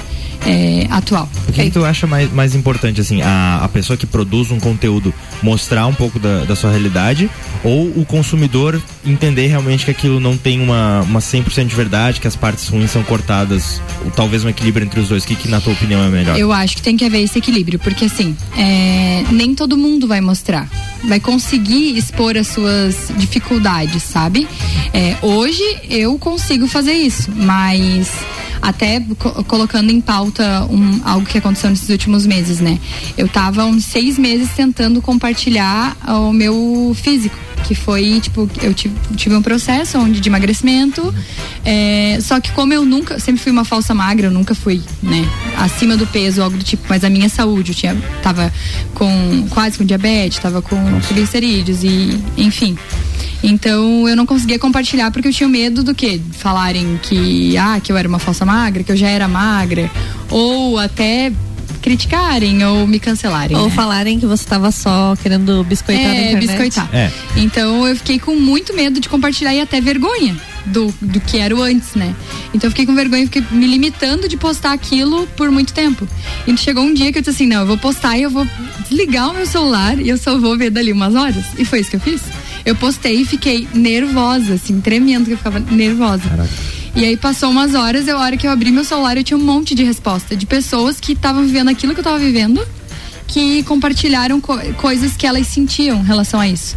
[SPEAKER 4] é, atual.
[SPEAKER 3] O que, que tu acha mais, mais importante, assim, a, a pessoa que produz um conteúdo mostrar um pouco da, da sua realidade ou o consumidor entender realmente que aquilo não tem uma, uma 100% de verdade, que as partes ruins são cortadas, ou talvez um equilíbrio entre os dois, o que, que na tua opinião é melhor?
[SPEAKER 4] Eu acho que tem que haver esse equilíbrio, porque assim, é, nem todo mundo vai mostrar. vai conseguir expor as suas dificuldades, sabe? É, hoje eu consigo fazer isso, mas até co- colocando em pauta um, algo que aconteceu nesses últimos meses, né? Eu tava uns seis meses tentando compartilhar o meu físico. Que foi, tipo, eu tive, tive um processo onde de emagrecimento. é, só que como eu nunca, sempre fui uma falsa magra, eu nunca fui, né, acima do peso, algo do tipo, mas a minha saúde, eu tinha, tava com quase com diabetes, tava com triglicerídeos e, enfim. Então eu não conseguia compartilhar porque eu tinha medo do que? Falarem que, ah, que eu era uma falsa magra, que eu já era magra, ou até criticarem ou me cancelarem.
[SPEAKER 2] Ou
[SPEAKER 4] né?
[SPEAKER 2] falarem que você tava só querendo biscoitar na
[SPEAKER 4] É,
[SPEAKER 2] internet.
[SPEAKER 4] biscoitar.
[SPEAKER 3] É.
[SPEAKER 4] Então eu fiquei com muito medo de compartilhar e até vergonha do, do que era o antes, né? Então eu fiquei com vergonha e fiquei me limitando de postar aquilo por muito tempo. E chegou um dia que eu disse assim, não, eu vou postar e eu vou desligar o meu celular e eu só vou ver dali umas horas. E foi isso que eu fiz. Eu postei e fiquei nervosa, assim, tremendo, que eu ficava nervosa. E aí passou umas horas, eu, a hora que eu abri meu celular, eu tinha um monte de resposta de pessoas que estavam vivendo aquilo que eu tava vivendo que compartilharam co- coisas que elas sentiam em relação a isso.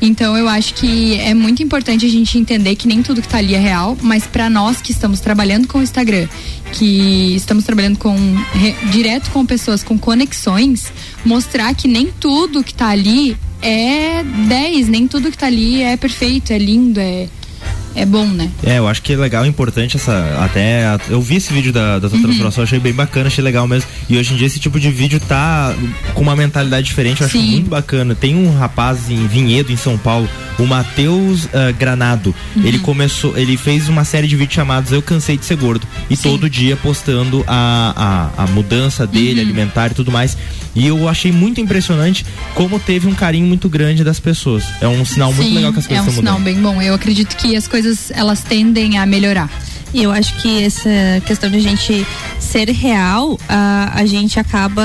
[SPEAKER 4] Então eu acho que é muito importante a gente entender que nem tudo que tá ali é real, mas para nós que estamos trabalhando com o Instagram, que estamos trabalhando com re- direto com pessoas com conexões, mostrar que nem tudo que tá ali é 10, nem tudo que tá ali é perfeito, é lindo, é é bom, né?
[SPEAKER 3] É, eu acho que é legal, importante essa. Até. Eu vi esse vídeo da, da tua
[SPEAKER 4] Uhum.
[SPEAKER 3] transformação, achei bem bacana, achei legal mesmo. E hoje em dia esse tipo de vídeo tá com uma mentalidade diferente, eu acho
[SPEAKER 4] Sim.
[SPEAKER 3] muito bacana. Tem um rapaz em Vinhedo, em São Paulo, o Matheus ah, Granado.
[SPEAKER 4] Uhum.
[SPEAKER 3] Ele começou, ele fez uma série de vídeos chamados Eu Cansei de Ser Gordo. E todo dia postando a, a, a mudança dele,
[SPEAKER 4] Uhum.
[SPEAKER 3] alimentar e tudo mais. E eu achei muito impressionante como teve um carinho muito grande das pessoas. É um sinal muito
[SPEAKER 4] Sim,
[SPEAKER 3] legal que as
[SPEAKER 4] é
[SPEAKER 3] coisas
[SPEAKER 4] um
[SPEAKER 3] estão
[SPEAKER 4] sinal
[SPEAKER 3] mudando.
[SPEAKER 4] bem bom. Eu acredito que as coisas elas tendem a melhorar.
[SPEAKER 2] E eu acho que essa questão de a gente ser real, a, a gente acaba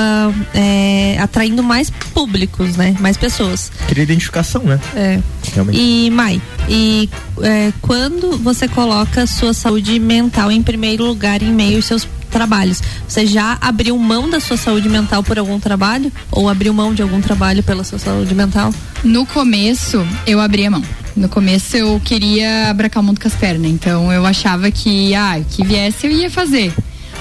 [SPEAKER 2] é, atraindo mais públicos, né? Mais pessoas.
[SPEAKER 3] Queria identificação, né?
[SPEAKER 2] É.
[SPEAKER 3] Realmente.
[SPEAKER 2] E, Mai, e é, quando você coloca sua saúde mental em primeiro lugar em meio aos seus trabalhos, você já abriu mão da sua saúde mental por algum trabalho? Ou abriu mão de algum trabalho pela sua saúde mental?
[SPEAKER 4] No começo, eu abria mão. No começo eu queria abracar o mundo com as pernas, então eu achava que, ah, que viesse eu ia fazer.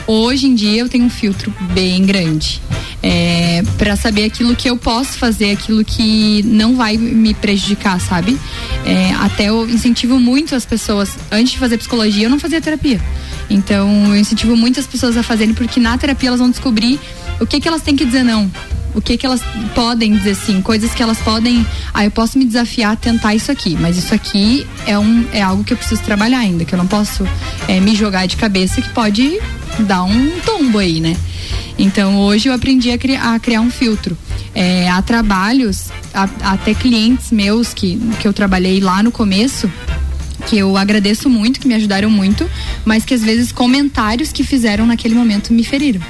[SPEAKER 4] Hoje em dia eu tenho um filtro bem grande é, para saber aquilo que eu posso fazer, aquilo que não vai me prejudicar, sabe? É, até eu incentivo muito as pessoas. Antes de fazer psicologia, eu não fazia terapia. Então eu incentivo muitas pessoas a fazerem porque na terapia elas vão descobrir o que que elas têm que dizer não. O que que elas podem dizer sim, coisas que elas podem, ah, eu posso me desafiar a tentar isso aqui, mas isso aqui é um é algo que eu preciso trabalhar ainda, que eu não posso é, me jogar de cabeça que pode dar um tombo aí, né? Então hoje eu aprendi a, cri- a criar um filtro. É, há trabalhos, há- até clientes meus que, que eu trabalhei lá no começo, que eu agradeço muito, que me ajudaram muito, mas que às vezes comentários que fizeram naquele momento me feriram.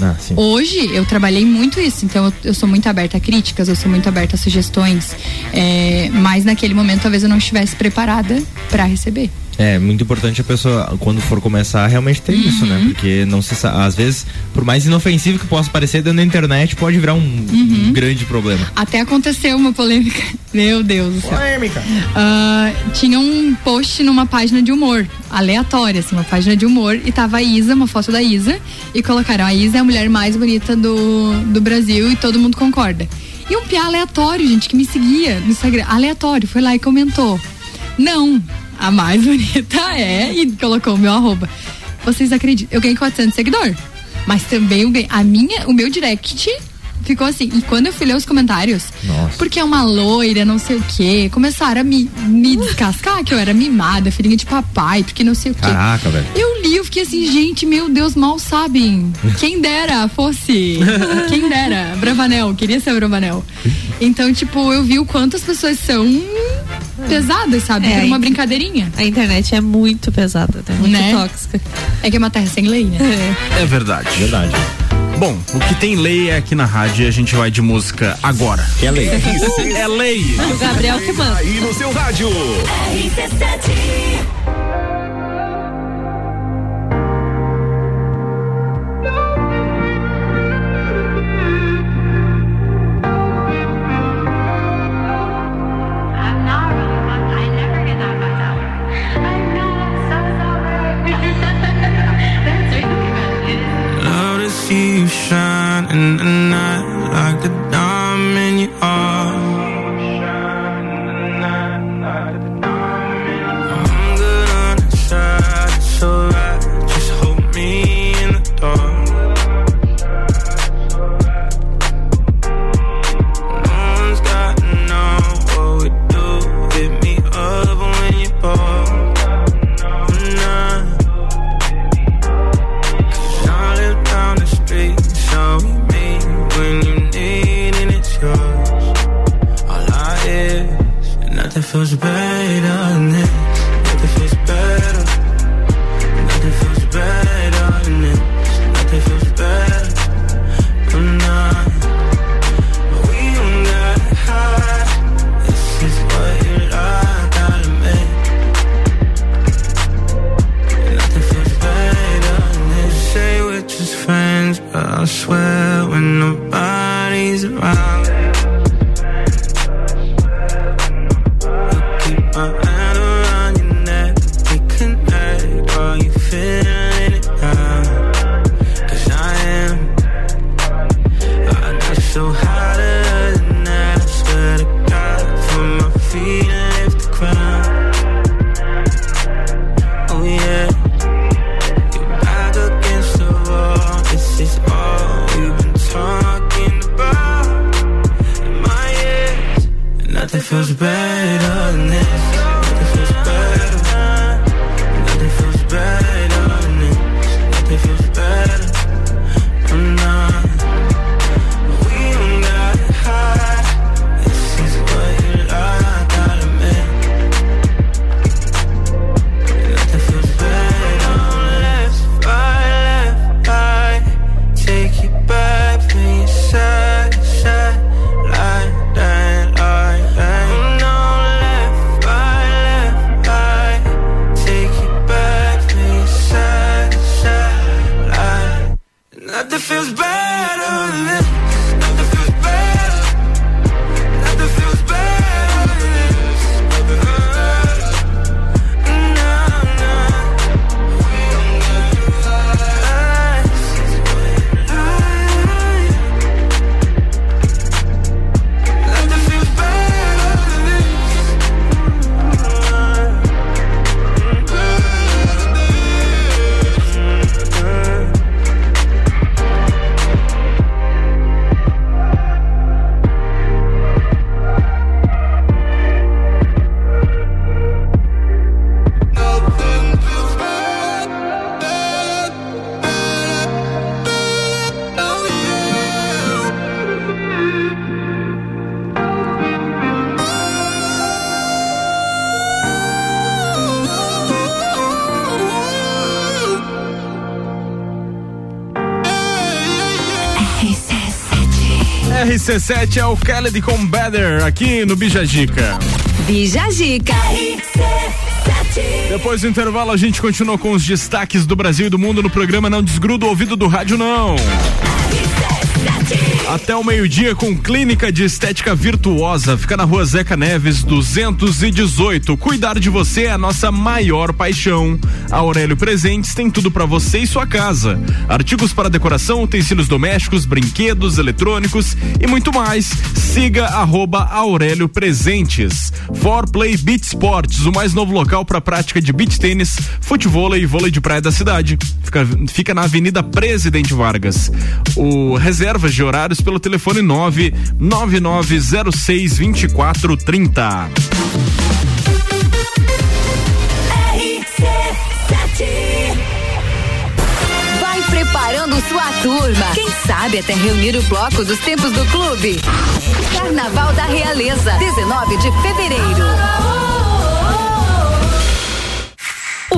[SPEAKER 3] Ah.
[SPEAKER 4] Hoje eu trabalhei muito isso, então eu, eu sou muito aberta a críticas, eu sou muito aberta a sugestões, é, mas naquele momento talvez eu não estivesse preparada para receber.
[SPEAKER 3] É muito importante a pessoa, quando for começar, realmente ter isso, né? Porque não se sa- às vezes, por mais inofensivo que possa parecer, dentro da internet pode virar um, um grande problema.
[SPEAKER 4] Até aconteceu uma polêmica, meu Deus do céu.
[SPEAKER 3] Polêmica.
[SPEAKER 4] Ah, tinha um post numa página de humor, aleatória, assim, uma página de humor, e tava a Isa, uma foto da Isa, e colocaram: a Isa é a mulher mais bonita do, do Brasil e todo mundo concorda. E um piá aleatório, gente, que me seguia no Instagram, aleatório, foi lá e comentou: Não, a mais bonita é, e colocou o meu arroba. Vocês acreditam? Eu ganhei 400 seguidores, mas também eu ganhei, a minha, o meu direct ficou assim. E quando eu fui ler os comentários,
[SPEAKER 3] Nossa.
[SPEAKER 4] porque é uma loira, não sei o quê. Começaram a me, me descascar que eu era mimada, filhinha de papai, porque não sei o quê.
[SPEAKER 3] Caraca, velho.
[SPEAKER 4] Eu li, eu fiquei assim, gente, meu Deus, mal sabem. Quem dera fosse. Quem dera. Bravanel, queria ser Bravanel. Então, tipo, eu vi o quanto as pessoas são pesadas, sabe?
[SPEAKER 2] É,
[SPEAKER 4] Por uma brincadeirinha.
[SPEAKER 2] A internet é muito pesada, né? muito
[SPEAKER 4] Né?
[SPEAKER 2] tóxica.
[SPEAKER 4] É que é uma terra sem lei, né?
[SPEAKER 1] É verdade.
[SPEAKER 3] Verdade.
[SPEAKER 1] Bom, o que tem lei é aqui na rádio e a gente vai de música agora.
[SPEAKER 3] É lei.
[SPEAKER 1] é lei.
[SPEAKER 2] O Gabriel que manda.
[SPEAKER 12] Aí no seu rádio.
[SPEAKER 13] see you shine in the night like a diamond you are
[SPEAKER 1] RC7 é o Khaled com Better aqui no Bijagica.
[SPEAKER 8] Bijagica.
[SPEAKER 1] Depois do intervalo, a gente continua com os destaques do Brasil e do mundo no programa Não Desgruda o Ouvido do Rádio, não. Até o meio-dia com Clínica de Estética Virtuosa. Fica na rua Zeca Neves, 218. Cuidar de você é a nossa maior paixão. A Aurélio Presentes tem tudo para você e sua casa: artigos para decoração, utensílios domésticos, brinquedos, eletrônicos e muito mais. Siga arroba Aurélio Presentes. For Play Beach Sports, o mais novo local para prática de beach tênis, futebol e vôlei de praia da cidade. Fica, fica na Avenida Presidente Vargas. O reservas de horários pelo telefone 99906 2430.
[SPEAKER 8] Vai preparando sua turma. Quem sabe até reunir o bloco dos tempos do clube. Carnaval da Realeza, 19 de fevereiro.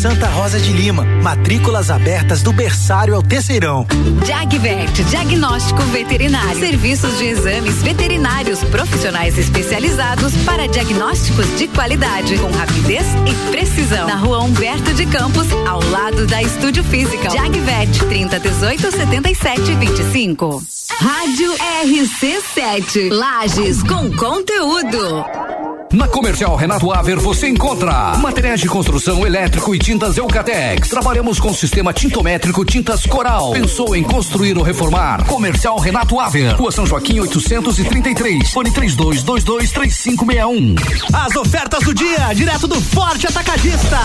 [SPEAKER 14] Santa Rosa de Lima. Matrículas abertas do berçário ao terceirão.
[SPEAKER 9] Jagvet, diagnóstico veterinário. Serviços de exames veterinários profissionais especializados para diagnósticos de qualidade, com rapidez e precisão. Na rua Humberto de Campos, ao lado da Estúdio Física. Jagvet, 30 18 77 25. Rádio RC7. Lages com conteúdo.
[SPEAKER 12] Na Comercial Renato Aver você encontra materiais de construção elétrico e tintas Eucatex. Trabalhamos com sistema tintométrico Tintas Coral. Pensou em construir ou reformar? Comercial Renato Aver. Rua São Joaquim 833. Fone 32223561.
[SPEAKER 15] As ofertas do dia, direto do Forte Atacadista.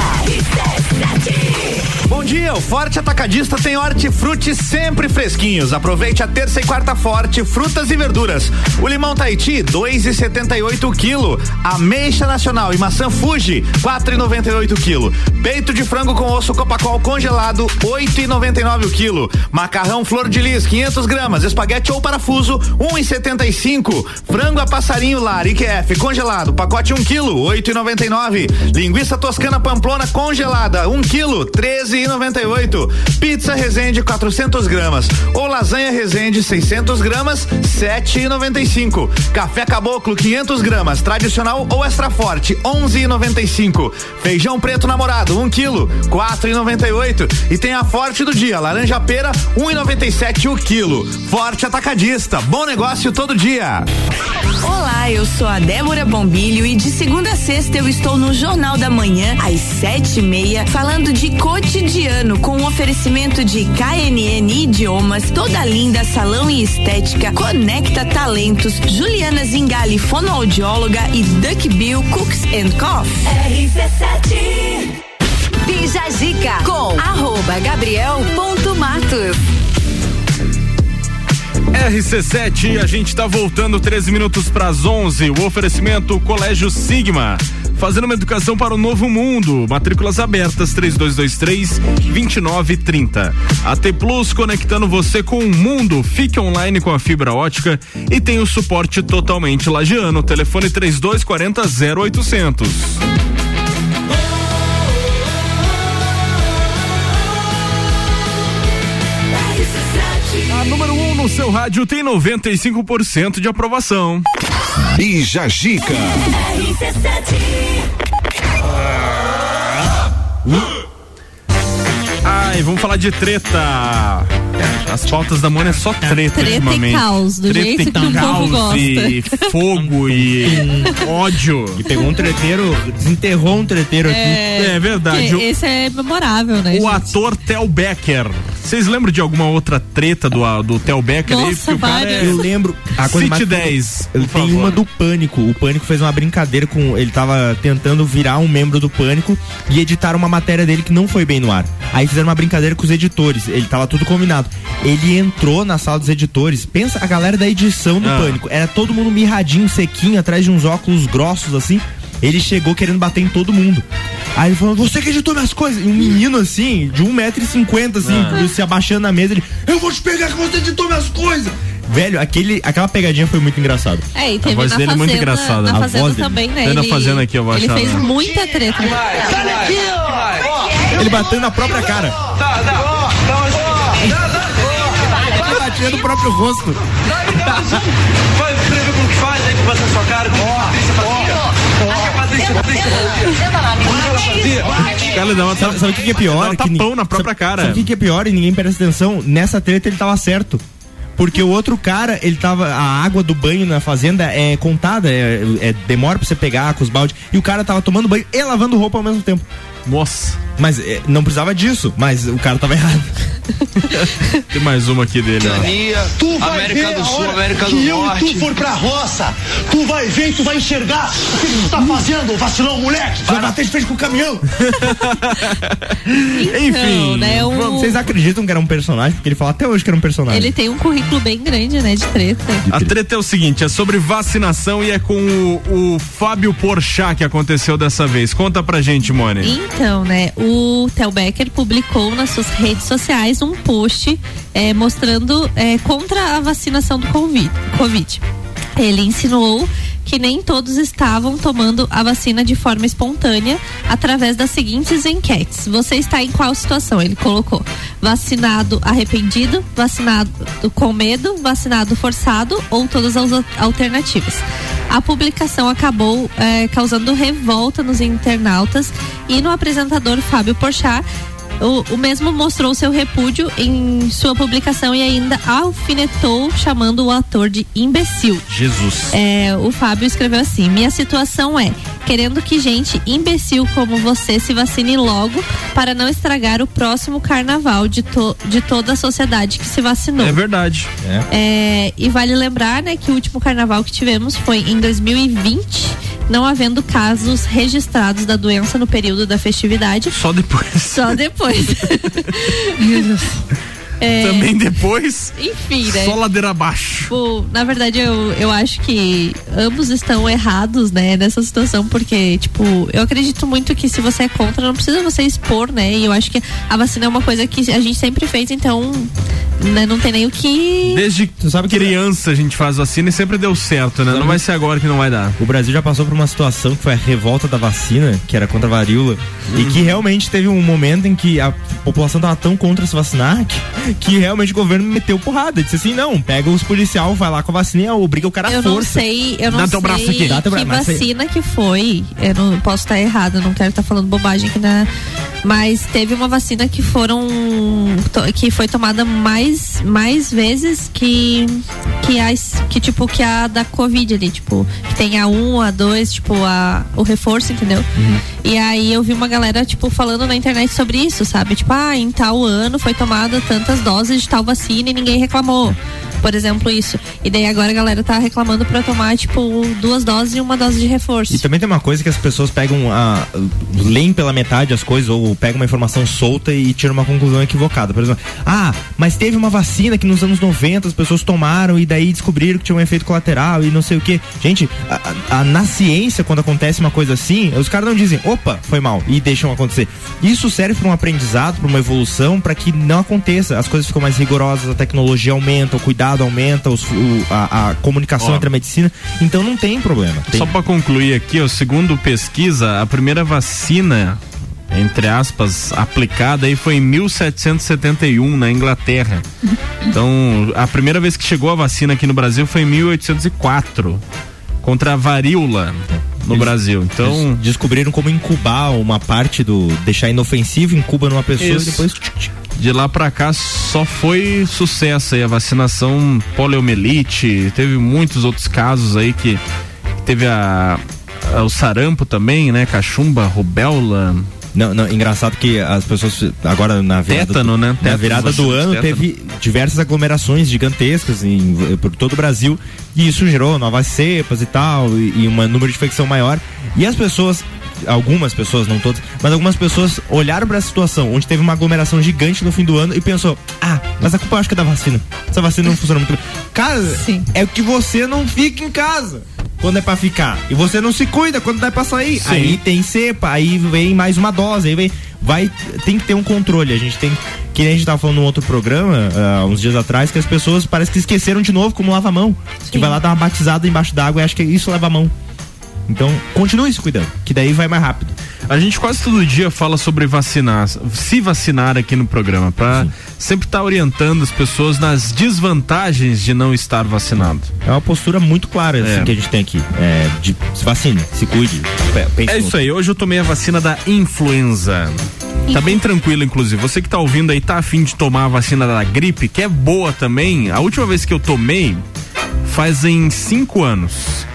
[SPEAKER 15] Bom dia, o Forte Atacadista tem hortifruti sempre fresquinhos. Aproveite a terça e quarta forte, frutas e verduras. O limão Tahiti, 2,78 o quilo. Ameixa Nacional e maçã Fuji, 4,98 o quilo. Peito de frango com osso Copacol congelado, 8,99 o quilo. Macarrão Flor de Lis, 500 gramas. Espaguete ou parafuso, 1,75. Frango a passarinho lar, IQF, congelado, pacote 1 quilo, 8,99. Linguiça toscana pamplona congelada, 1 quilo, 13,98. Pizza Resende, 400 gramas. Ou lasanha Resende, 600 gramas, 7,95. Café Caboclo, 500 gramas. Tradicional ou extra forte, 11,95. Feijão preto namorado, 1 quilo, 4,98. E tem a forte do dia, laranja pera, 1,97 o quilo. Forte atacadista, bom negócio todo dia.
[SPEAKER 11] Olá, eu sou a Débora Bombilho e de segunda a sexta eu estou no Jornal da Manhã, às sete e meia, falando de cotidiano, com um oferecimento de KNN Idiomas, Toda Linda Salão e Estética, Conecta Talentos, Juliana Zingali, fonoaudióloga e Duck Bill Cooks and Coffee.
[SPEAKER 9] RC7 Bija Zica com arroba gabriel.matos.
[SPEAKER 1] RC7, a gente tá voltando 13 minutos para as 11. O oferecimento Colégio Sigma. Fazendo uma educação para o novo mundo. Matrículas abertas 3223 2930. AT Plus conectando você com o mundo. Fique online com a fibra ótica e tem o suporte totalmente lagiano. Telefone 3240 0800. A número 1 um no seu rádio tem 95% de aprovação.
[SPEAKER 16] Bija Gica.
[SPEAKER 1] Ai, vamos falar de treta. As pautas da Mônia é só treta,
[SPEAKER 2] Treta e
[SPEAKER 1] ultimamente.
[SPEAKER 2] caos, do
[SPEAKER 1] treta
[SPEAKER 2] jeito
[SPEAKER 1] e
[SPEAKER 2] que o povo
[SPEAKER 1] caos e
[SPEAKER 2] gosta.
[SPEAKER 1] fogo e ódio.
[SPEAKER 3] E pegou um treteiro, desenterrou um treteiro aqui.
[SPEAKER 1] É verdade.
[SPEAKER 2] que
[SPEAKER 1] O-
[SPEAKER 2] Esse é memorável, né?
[SPEAKER 1] O
[SPEAKER 2] gente?
[SPEAKER 1] ator Tel Becker. Vocês lembram de alguma outra treta do, do Tel Becker aí?
[SPEAKER 2] Nossa,
[SPEAKER 1] Porque o cara é.
[SPEAKER 3] Eu lembro. A coisa
[SPEAKER 1] City
[SPEAKER 3] mais
[SPEAKER 1] 10.
[SPEAKER 3] Ele
[SPEAKER 1] por
[SPEAKER 3] tem
[SPEAKER 1] favor.
[SPEAKER 3] uma do Pânico. O Pânico fez uma brincadeira com. Ele tava tentando virar um membro do Pânico e editaram uma matéria dele que não foi bem no ar. Aí fizeram uma brincadeira com os editores. Ele tava tudo combinado. Ele entrou na sala dos editores. Pensa a galera da edição do
[SPEAKER 1] Ah.
[SPEAKER 3] Pânico. Era todo mundo mirradinho, sequinho, atrás de uns óculos grossos assim. Ele chegou querendo bater em todo mundo. Aí ele falou, você que editou minhas coisas. E um menino assim, de 1,50m, assim,
[SPEAKER 1] Ah.
[SPEAKER 3] se abaixando na mesa, ele, eu vou te pegar que você editou minhas coisas. Velho, aquele, aquela pegadinha foi muito engraçado.
[SPEAKER 2] É, e teve
[SPEAKER 3] A voz
[SPEAKER 2] na
[SPEAKER 3] dele é
[SPEAKER 2] fazenda,
[SPEAKER 3] muito engraçada.
[SPEAKER 2] Na
[SPEAKER 3] A
[SPEAKER 2] fazenda
[SPEAKER 3] voz dele.
[SPEAKER 2] também, né?
[SPEAKER 1] Na
[SPEAKER 2] Ele-
[SPEAKER 1] Fazenda aqui, eu vou
[SPEAKER 2] Ele fez muita treta.
[SPEAKER 3] Ele bateu na própria cara. Ele batia no próprio rosto.
[SPEAKER 17] Cara,
[SPEAKER 1] uma,
[SPEAKER 3] Sabe, sabe o que, que é pior?
[SPEAKER 1] Dá um
[SPEAKER 3] Que ni-
[SPEAKER 1] tapão na própria cara.
[SPEAKER 3] Sabe o que, que é pior e ninguém presta atenção? Nessa treta ele tava certo. Porque o outro cara, ele tava. A água do banho na fazenda é contada, é, é- demora pra você pegar com os baldes. E o cara tava tomando banho e lavando roupa ao mesmo tempo.
[SPEAKER 1] Nossa.
[SPEAKER 3] Mas é, não precisava disso, mas o cara tava errado.
[SPEAKER 1] Tem mais uma aqui dele, ó.
[SPEAKER 18] Tu vai
[SPEAKER 1] América
[SPEAKER 18] ver
[SPEAKER 1] do Sul, América
[SPEAKER 18] que
[SPEAKER 1] do
[SPEAKER 18] eu
[SPEAKER 1] Norte.
[SPEAKER 18] e tu for pra roça, tu vai ver e tu vai enxergar o que tu tá fazendo, vacilão, moleque. Vai bater de frente com o caminhão.
[SPEAKER 3] Enfim.
[SPEAKER 2] né, o-
[SPEAKER 3] vamos- Vocês acreditam que era um personagem? Porque ele fala até hoje que era um personagem.
[SPEAKER 2] Ele tem um currículo bem grande, né, de treta.
[SPEAKER 1] A treta é o seguinte, é sobre vacinação e é com o, o Fábio Porchat que aconteceu dessa vez. Conta pra gente, Mone.
[SPEAKER 2] Então, né, o Tel Becker publicou nas suas redes sociais um post eh, mostrando eh, contra a vacinação do Covid. Ele insinuou que nem todos estavam tomando a vacina de forma espontânea através das seguintes enquetes. Você está em qual situação? Ele colocou: vacinado arrependido, vacinado com medo, vacinado forçado ou todas as al- alternativas. A publicação acabou eh, causando revolta nos internautas e no apresentador Fábio Porchat. O, o mesmo mostrou seu repúdio em sua publicação e ainda alfinetou chamando o ator de imbecil.
[SPEAKER 1] Jesus.
[SPEAKER 2] É, o Fábio escreveu assim: Minha situação é querendo que gente imbecil como você se vacine logo para não estragar o próximo carnaval de, to- de toda a sociedade que se vacinou.
[SPEAKER 1] É verdade.
[SPEAKER 2] É, e vale lembrar, né, que o último carnaval que tivemos foi em 2020, não havendo casos registrados da doença no período da festividade.
[SPEAKER 1] Só depois.
[SPEAKER 2] Só depois. Meu Deus. É,
[SPEAKER 1] Também depois.
[SPEAKER 2] Enfim, né?
[SPEAKER 1] Só ladeira abaixo.
[SPEAKER 2] Na verdade, eu, eu acho que ambos estão errados, né, nessa situação, porque, tipo, eu acredito muito que se você é contra, não precisa você expor, né? E eu acho que a vacina é uma coisa que a gente sempre fez, então, não tem nem o que.
[SPEAKER 1] Desde criança a gente faz vacina e sempre deu certo, né? Não vai ser agora que não vai dar.
[SPEAKER 3] O Brasil já passou por uma situação que foi a revolta da vacina, que era contra a varíola, e que realmente teve um momento em que a população tava tão contra se vacinar que, que realmente o governo meteu porrada. Disse assim: não, pega os policial, vai lá com a vacina e obriga o cara à
[SPEAKER 2] Eu não
[SPEAKER 3] força.
[SPEAKER 2] sei, eu não
[SPEAKER 3] Dá
[SPEAKER 2] sei
[SPEAKER 3] teu braço aqui. Dá teu
[SPEAKER 2] que
[SPEAKER 3] braço, sei-
[SPEAKER 2] vacina que foi. Eu não posso estar errada, não quero estar falando bobagem aqui na. Mas teve uma vacina que foram. que foi tomada mais, mais vezes que. Que, as, que tipo que a da Covid ali, tipo, que tem a 1, a 2, tipo, a, o reforço, entendeu? E aí eu vi uma galera, tipo, falando na internet sobre isso, sabe? Tipo, ah, em tal ano foi tomada tantas doses de tal vacina e ninguém reclamou. Por exemplo, isso. E daí agora a galera tá reclamando pra tomar, tipo, duas doses e uma dose de reforço.
[SPEAKER 3] E também tem uma coisa que as pessoas pegam a. leem pela metade as coisas, ou pegam uma informação solta e tiram uma conclusão equivocada. Por exemplo, ah, mas teve uma vacina que nos anos 90 as pessoas tomaram e daí descobriram que tinha um efeito colateral e não sei o que. Gente, a- a- na ciência, quando acontece uma coisa assim, os caras não dizem, opa, foi mal, e deixam acontecer. Isso serve para um aprendizado, para uma evolução, para que não aconteça. As coisas ficam mais rigorosas, a tecnologia aumenta, o cuidado aumenta, os- o- a, a comunicação
[SPEAKER 1] Ó.
[SPEAKER 3] entre a medicina. Então não tem problema. Tem-
[SPEAKER 1] Só pra concluir aqui, ó, segundo pesquisa, a primeira vacina, entre aspas, aplicada aí foi em 1771 na Inglaterra. Então, a primeira vez que chegou a vacina aqui no Brasil foi em 1804 contra a varíola no Brasil. Então,
[SPEAKER 3] Eles descobriram como incubar uma parte do. deixar inofensivo, incuba numa pessoa
[SPEAKER 1] Isso.
[SPEAKER 3] e depois.
[SPEAKER 1] de lá pra cá só foi sucesso aí a vacinação poliomielite, teve muitos outros casos aí que teve a, a- o sarampo também, né, cachumba, rubéola.
[SPEAKER 3] Não, não, engraçado que as pessoas agora na virada
[SPEAKER 1] Tétano,
[SPEAKER 3] do,
[SPEAKER 1] né?
[SPEAKER 3] Na virada do ano
[SPEAKER 1] tétano.
[SPEAKER 3] teve diversas aglomerações gigantescas em, por todo o Brasil e isso gerou novas cepas e tal e, e um número de infecção maior e as pessoas algumas pessoas, não todas, mas algumas pessoas olharam para essa situação onde teve uma aglomeração gigante no fim do ano e pensou: "Ah, mas a culpa eu acho que é da vacina. Essa vacina não funciona muito bem". Cara, é que você não fica em casa quando é pra ficar. E você não se cuida quando é pra sair.
[SPEAKER 1] Sim.
[SPEAKER 3] Aí tem cepa, aí vem mais uma dose, aí vem. Vai, tem que ter um controle. A gente tem. Que nem a gente tava falando num outro programa, ah, uns dias atrás, que as pessoas parece que esqueceram de novo como lava a mão. Que vai lá dar uma batizada embaixo d'água e acha que isso leva a mão. Então, continue se cuidando, que daí vai mais rápido.
[SPEAKER 1] A gente quase todo dia fala sobre vacinar, se vacinar aqui no programa, para sempre estar tá orientando as pessoas nas desvantagens de não estar vacinado.
[SPEAKER 3] É uma postura muito clara assim,
[SPEAKER 1] é.
[SPEAKER 3] que a gente tem aqui. É, de, se vacine, se cuide.
[SPEAKER 1] é isso aí, hoje eu tomei a vacina da influenza. Tá bem tranquilo, inclusive. Você que tá ouvindo aí, tá afim de tomar a vacina da gripe, que é boa também. A última vez que eu tomei, fazem cinco anos.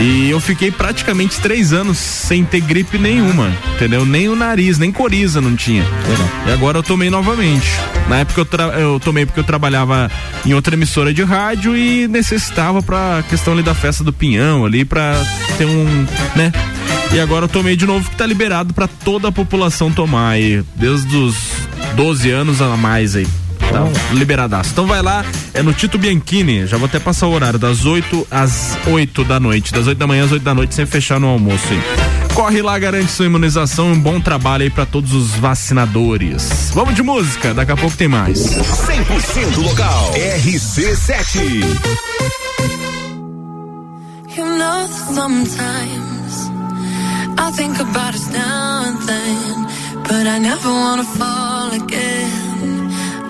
[SPEAKER 1] E eu fiquei praticamente três anos sem ter gripe nenhuma, entendeu? Nem o nariz, nem coriza não tinha. E agora eu tomei novamente. Na época eu, tra... eu tomei porque eu trabalhava em outra emissora de rádio e necessitava pra questão ali da festa do pinhão ali, pra ter um, né? E agora eu tomei de novo que tá liberado para toda a população tomar aí, desde os 12 anos a mais aí. Tá liberadaço. Então vai lá, é no Tito Bianchini, já vou até passar o horário, das 8 às 8 da noite. Das 8 da manhã às 8 da noite, sem fechar no almoço aí. Corre lá, garante sua imunização um bom trabalho aí pra todos os vacinadores. Vamos de música, daqui a pouco tem mais.
[SPEAKER 16] 100% local. RC7.
[SPEAKER 19] You know sometimes I think about us now and then, but I never wanna fall again.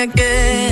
[SPEAKER 19] again.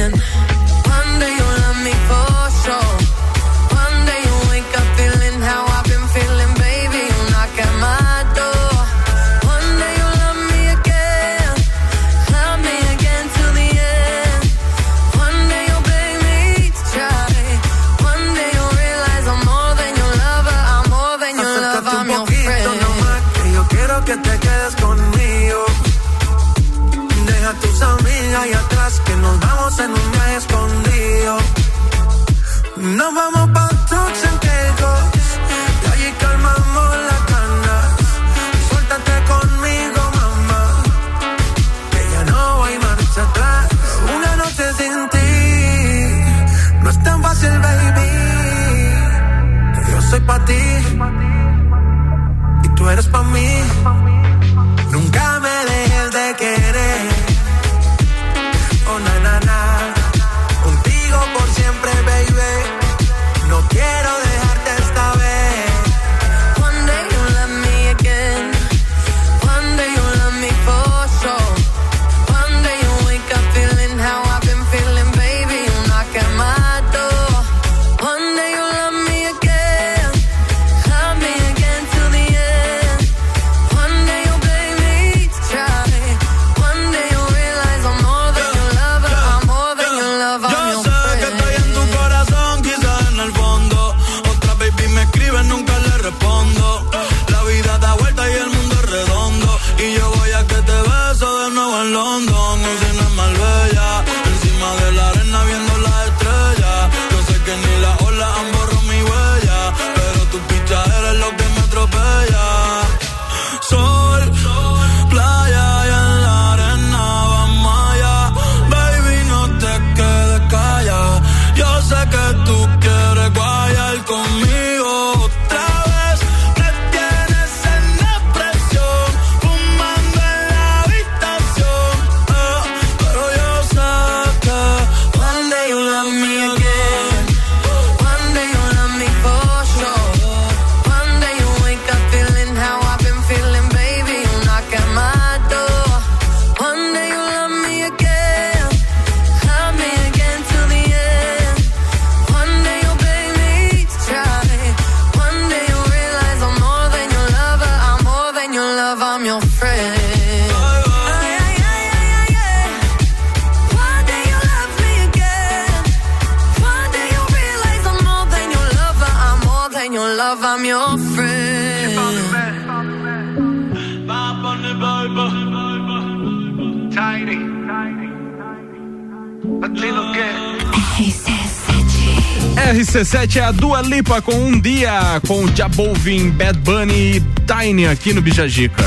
[SPEAKER 1] RC7 é a Dua Lipa com um dia com Jabolvin, Bad Bunny e Tiny aqui no Bijagica.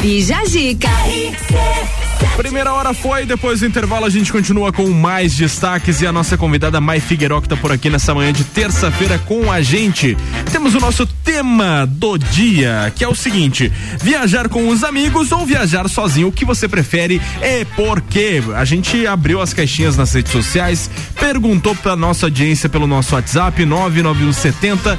[SPEAKER 8] Bijagica.
[SPEAKER 1] Primeira hora foi, depois do intervalo a gente continua com mais destaques e a nossa convidada Mai Figueiró que tá por aqui nessa manhã de terça-feira com a gente. Temos o nosso tema do dia, que é o seguinte: viajar com os amigos ou viajar sozinho, o que você prefere e por quê? A gente abriu as caixinhas nas redes sociais, perguntou pra nossa audiência pelo nosso WhatsApp 99170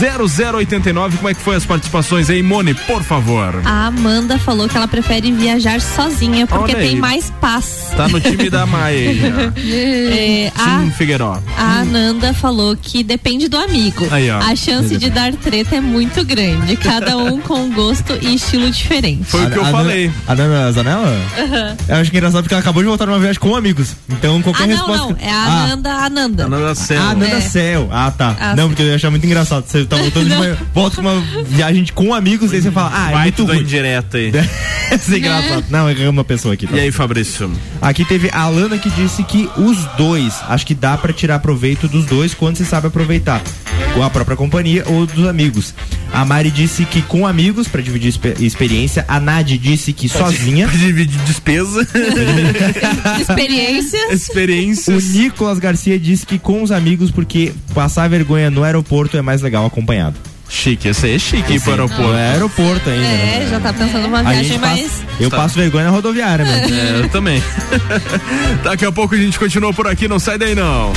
[SPEAKER 1] 0089. Como é que foi as participações aí, Mone, por favor?
[SPEAKER 2] A Amanda falou que ela prefere viajar sozinha porque
[SPEAKER 1] Aí.
[SPEAKER 2] tem mais paz.
[SPEAKER 1] Tá no time da Maia.
[SPEAKER 2] É, a,
[SPEAKER 1] Sim, Figueiró.
[SPEAKER 2] a Ananda falou que depende do amigo.
[SPEAKER 1] Aí, ó.
[SPEAKER 2] A chance de dar treta é muito grande. Cada um com gosto e estilo diferente.
[SPEAKER 1] Foi o que eu falei.
[SPEAKER 3] A Nana Zanella?
[SPEAKER 2] Aham.
[SPEAKER 3] Eu acho que é engraçado porque ela acabou de voltar numa viagem com amigos. Então qualquer
[SPEAKER 2] Ah, não,
[SPEAKER 3] resposta.
[SPEAKER 2] não. É a
[SPEAKER 3] Ah,
[SPEAKER 2] Ananda Ananda.
[SPEAKER 1] Ananda Céu.
[SPEAKER 3] Ah, Nanda
[SPEAKER 2] É.
[SPEAKER 3] Céu. Ah, tá.
[SPEAKER 2] Ah,
[SPEAKER 3] não, porque eu ia achar muito engraçado. Você tá voltando de uma. Volta com uma viagem com amigos, aí você fala, ah, é
[SPEAKER 1] Vai
[SPEAKER 3] muito
[SPEAKER 1] tudo
[SPEAKER 3] ruim.
[SPEAKER 1] indireta aí.
[SPEAKER 3] Isso é engraçado. Não, é uma pessoa aqui. Tá?
[SPEAKER 1] E aí, Fabrício?
[SPEAKER 3] Aqui teve a Alana que disse que os dois, acho que dá pra tirar proveito dos dois quando se sabe aproveitar. Com a própria companhia ou dos amigos. A Mari disse que com amigos, pra dividir expe- experiência. A Nadi disse que sozinha.
[SPEAKER 1] Pra dividir despesa.
[SPEAKER 2] Experiências.
[SPEAKER 3] O
[SPEAKER 1] Experiências.
[SPEAKER 3] Nicolas Garcia disse que com os amigos, porque passar vergonha no aeroporto é mais legal acompanhado.
[SPEAKER 1] Chique, esse aí é chique ir pro aeroporto.
[SPEAKER 3] No aeroporto ainda. né?
[SPEAKER 2] É, já tá pensando numa viagem mais.
[SPEAKER 3] passa- eu passo vergonha na rodoviária, mano.
[SPEAKER 1] É, eu também. Daqui a pouco a gente continua por aqui, não sai daí não.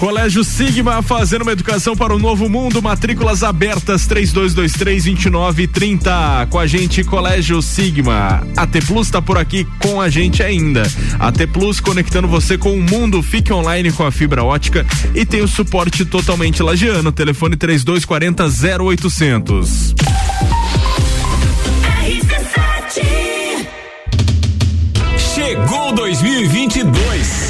[SPEAKER 1] Colégio Sigma fazendo uma educação para o novo mundo, matrículas abertas 3223-2930. Com a gente, Colégio Sigma. A T Plus tá por aqui com a gente ainda. A T Plus conectando você com o mundo. Fique online com a fibra ótica e tem o suporte totalmente lagiano. Telefone 3240 0800.
[SPEAKER 10] Chegou 2022.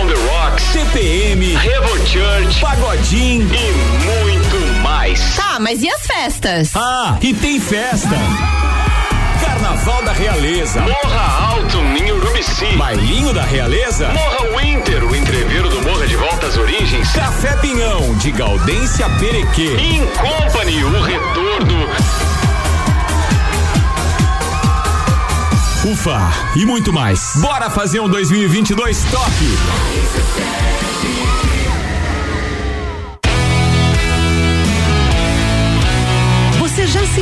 [SPEAKER 10] on the Rocks, TPM, Revo Church, Pagodinho e muito mais.
[SPEAKER 11] Tá, mas e as festas?
[SPEAKER 10] Ah, e tem festa. Carnaval da Realeza. Morra Alto, Ninho Urubici. Bailinho da Realeza. Morra Winter, o entreveiro do Morra de Volta às Origens. Café Pinhão, de Gaudência Perequê. In Company, o Ufa, e muito mais. Bora fazer um 2022 top.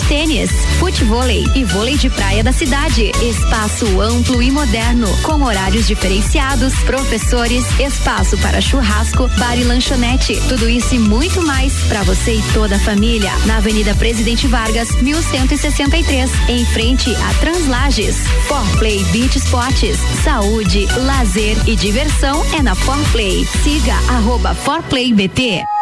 [SPEAKER 8] tênis, futevôlei e vôlei de praia da cidade. Espaço amplo e moderno, com horários diferenciados, professores, espaço para churrasco, bar e lanchonete. Tudo isso e muito mais para você e toda a família. Na Avenida Presidente Vargas, 1163, em frente a Translages. Forplay Beach Sports, saúde, lazer e diversão é na Forplay. Siga arroba ForplayBT.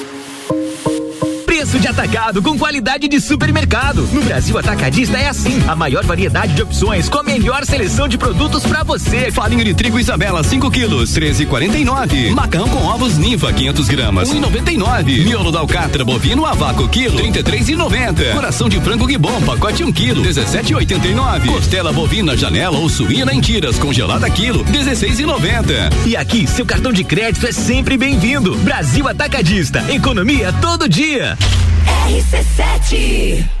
[SPEAKER 10] Preço
[SPEAKER 20] de atacado com qualidade de supermercado. No Brasil Atacadista é assim, a maior variedade de opções com a melhor seleção de produtos pra você.
[SPEAKER 5] Farinha de trigo Isabela 5 quilos, 13,49. Macarrão com ovos Niva 500 gramas, 1,99. Miolo da alcatra bovino a vácuo quilo, 33,90. Coração de frango Guibom pacote 1 quilo, 17,89. Costela bovina janela ou suína em tiras congelada quilo, 16,90.
[SPEAKER 20] E aqui, seu cartão de crédito é sempre bem-vindo. Brasil Atacadista, economia todo dia.
[SPEAKER 21] RC7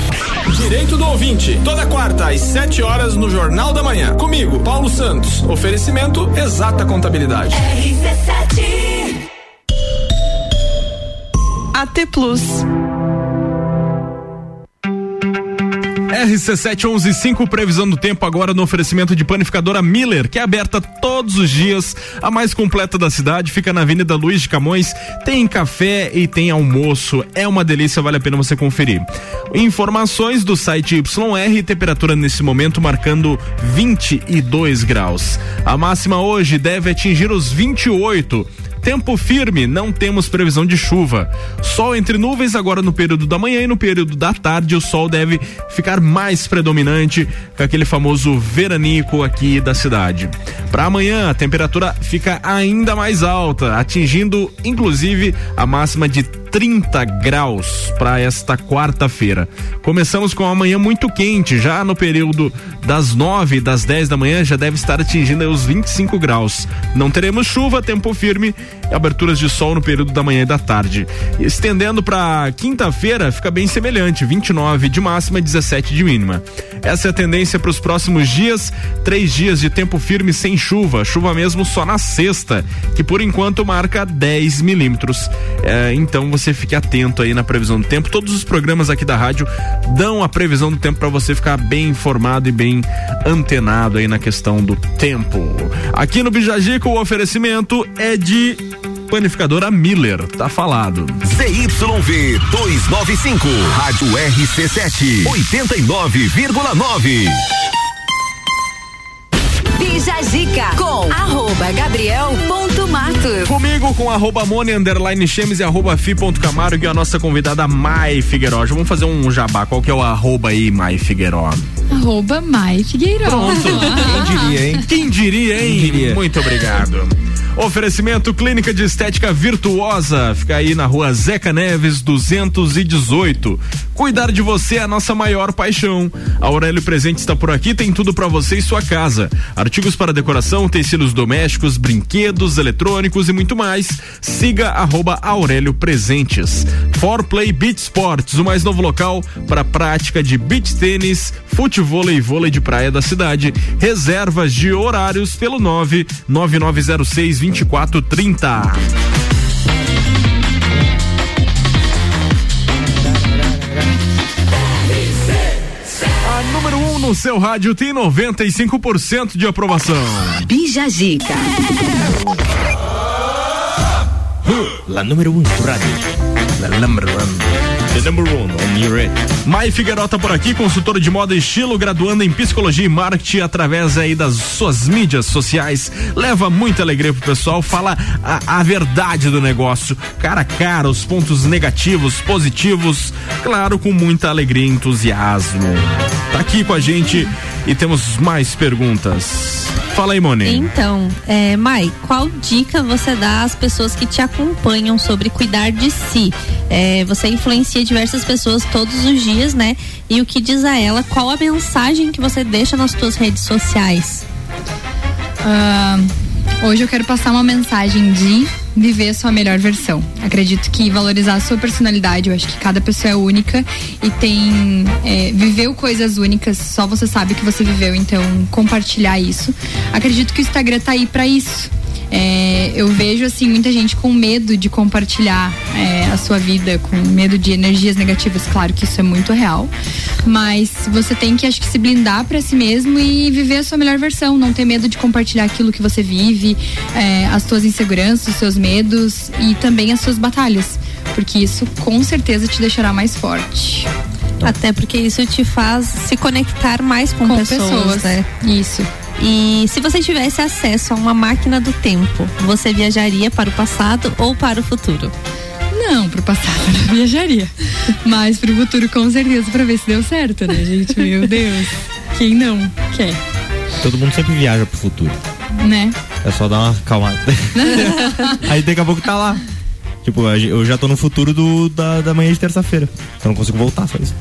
[SPEAKER 1] Direito do ouvinte, toda quarta às 7 horas no Jornal da Manhã. Comigo, Paulo Santos. Oferecimento Exata Contabilidade.
[SPEAKER 21] RC7
[SPEAKER 11] AT Plus.
[SPEAKER 1] RC7115, previsão do tempo agora no oferecimento de panificadora Miller, que é aberta todos os dias, a mais completa da cidade, fica na Avenida Luiz de Camões, tem café e tem almoço, é uma delícia, vale a pena você conferir. Informações do site YR, temperatura nesse momento marcando 22 graus. A máxima hoje deve atingir os 28. Tempo firme, não temos previsão de chuva. Sol entre nuvens agora no período da manhã e no período da tarde o sol deve ficar mais predominante com aquele famoso veranico aqui da cidade. Para amanhã a temperatura fica ainda mais alta, atingindo inclusive a máxima de 30 graus para esta quarta-feira. Começamos com a manhã muito quente, já no período das 9 e das 10 da manhã já deve estar atingindo os 25 graus. Não teremos chuva, tempo firme e aberturas de sol no período da manhã e da tarde. Estendendo para quinta-feira, fica bem semelhante, 29 de máxima e 17 de mínima. Essa é a tendência para os próximos dias, três dias de tempo firme sem chuva, chuva mesmo só na sexta, que por enquanto marca 10 milímetros. É, então você fique atento aí na previsão do tempo. Todos os programas aqui da rádio dão a previsão do tempo para você ficar bem informado e bem antenado aí na questão do tempo. Aqui no Bijagico o oferecimento é de panificadora Miller, tá falado.
[SPEAKER 22] ZYV 295, Rádio RC7, 89,9.
[SPEAKER 8] Bija Zica com arroba Gabriel ponto Matos.
[SPEAKER 1] Comigo com arroba Mone, underline Chemes e arroba Fi ponto Camargo e a nossa convidada Mai Figueiró. Já vamos fazer um jabá. Qual que é o arroba aí, Mai Figueiró?
[SPEAKER 4] Arroba Mai Figueiró.
[SPEAKER 1] Pronto. Quem diria, hein? Quem diria, hein? Muito obrigado. Oferecimento Clínica de Estética Virtuosa. Fica aí na rua Zeca Neves, 218. Cuidar de você é a nossa maior paixão. A Aurélio Presente está por aqui, tem tudo para você e sua casa. Artigos para decoração, tecidos domésticos, brinquedos, eletrônicos e muito mais. Siga arroba Aurélio Presentes. For Play Beach Sports, o mais novo local para prática de beach tênis, futebol e vôlei de praia da cidade. Reservas de horários pelo 99906 2430. A número 1 um no seu rádio tem 95% de aprovação.
[SPEAKER 8] Bija Zica.
[SPEAKER 3] La número 1 um do rádio.
[SPEAKER 1] La number one. The number one on your radio. Mai Figueiró tá por aqui, consultora de moda e estilo, graduando em psicologia e marketing através aí das suas mídias sociais. Leva muita alegria pro pessoal, fala a, a verdade do negócio, cara a cara, os pontos negativos, positivos, claro, com muita alegria e entusiasmo. Tá aqui com a gente e temos mais perguntas. Fala aí, Moni.
[SPEAKER 2] Então, é, Mai, qual dica você dá às pessoas que te acompanham sobre cuidar de si? É, você influencia diversas pessoas todos os dias, né? E o que diz a ela, qual a mensagem que você deixa nas suas redes sociais?
[SPEAKER 4] Ah, hoje eu quero passar uma mensagem de viver sua melhor versão. Acredito que valorizar a sua personalidade, eu acho que cada pessoa é única e tem é, viveu coisas únicas, só você sabe que você viveu, então compartilhar isso. Acredito que o Instagram tá aí para isso. É, eu vejo assim muita gente com medo de compartilhar é, a sua vida, com medo de energias negativas. Claro que isso é muito real, mas você tem que acho que se blindar para si mesmo e viver a sua melhor versão. Não ter medo de compartilhar aquilo que você vive, é, as suas inseguranças, os seus medos e também as suas batalhas, porque isso com certeza te deixará mais forte.
[SPEAKER 2] Até porque isso te faz se conectar mais com,
[SPEAKER 4] Com
[SPEAKER 2] pessoas,
[SPEAKER 4] pessoas.
[SPEAKER 2] né?
[SPEAKER 4] Isso.
[SPEAKER 2] E se você tivesse acesso a uma máquina do tempo, você viajaria para o passado ou para o futuro?
[SPEAKER 4] Não, pro passado eu não viajaria. Mas pro futuro, com certeza, pra ver se deu certo, né, gente? Meu Deus. Quem não quer,
[SPEAKER 3] Todo mundo sempre viaja pro futuro.
[SPEAKER 4] né?
[SPEAKER 3] É só dar uma calmada. Aí daqui a pouco tá lá. Tipo, eu já tô no futuro do, da, da manhã de terça-feira. Eu não consigo voltar, só isso.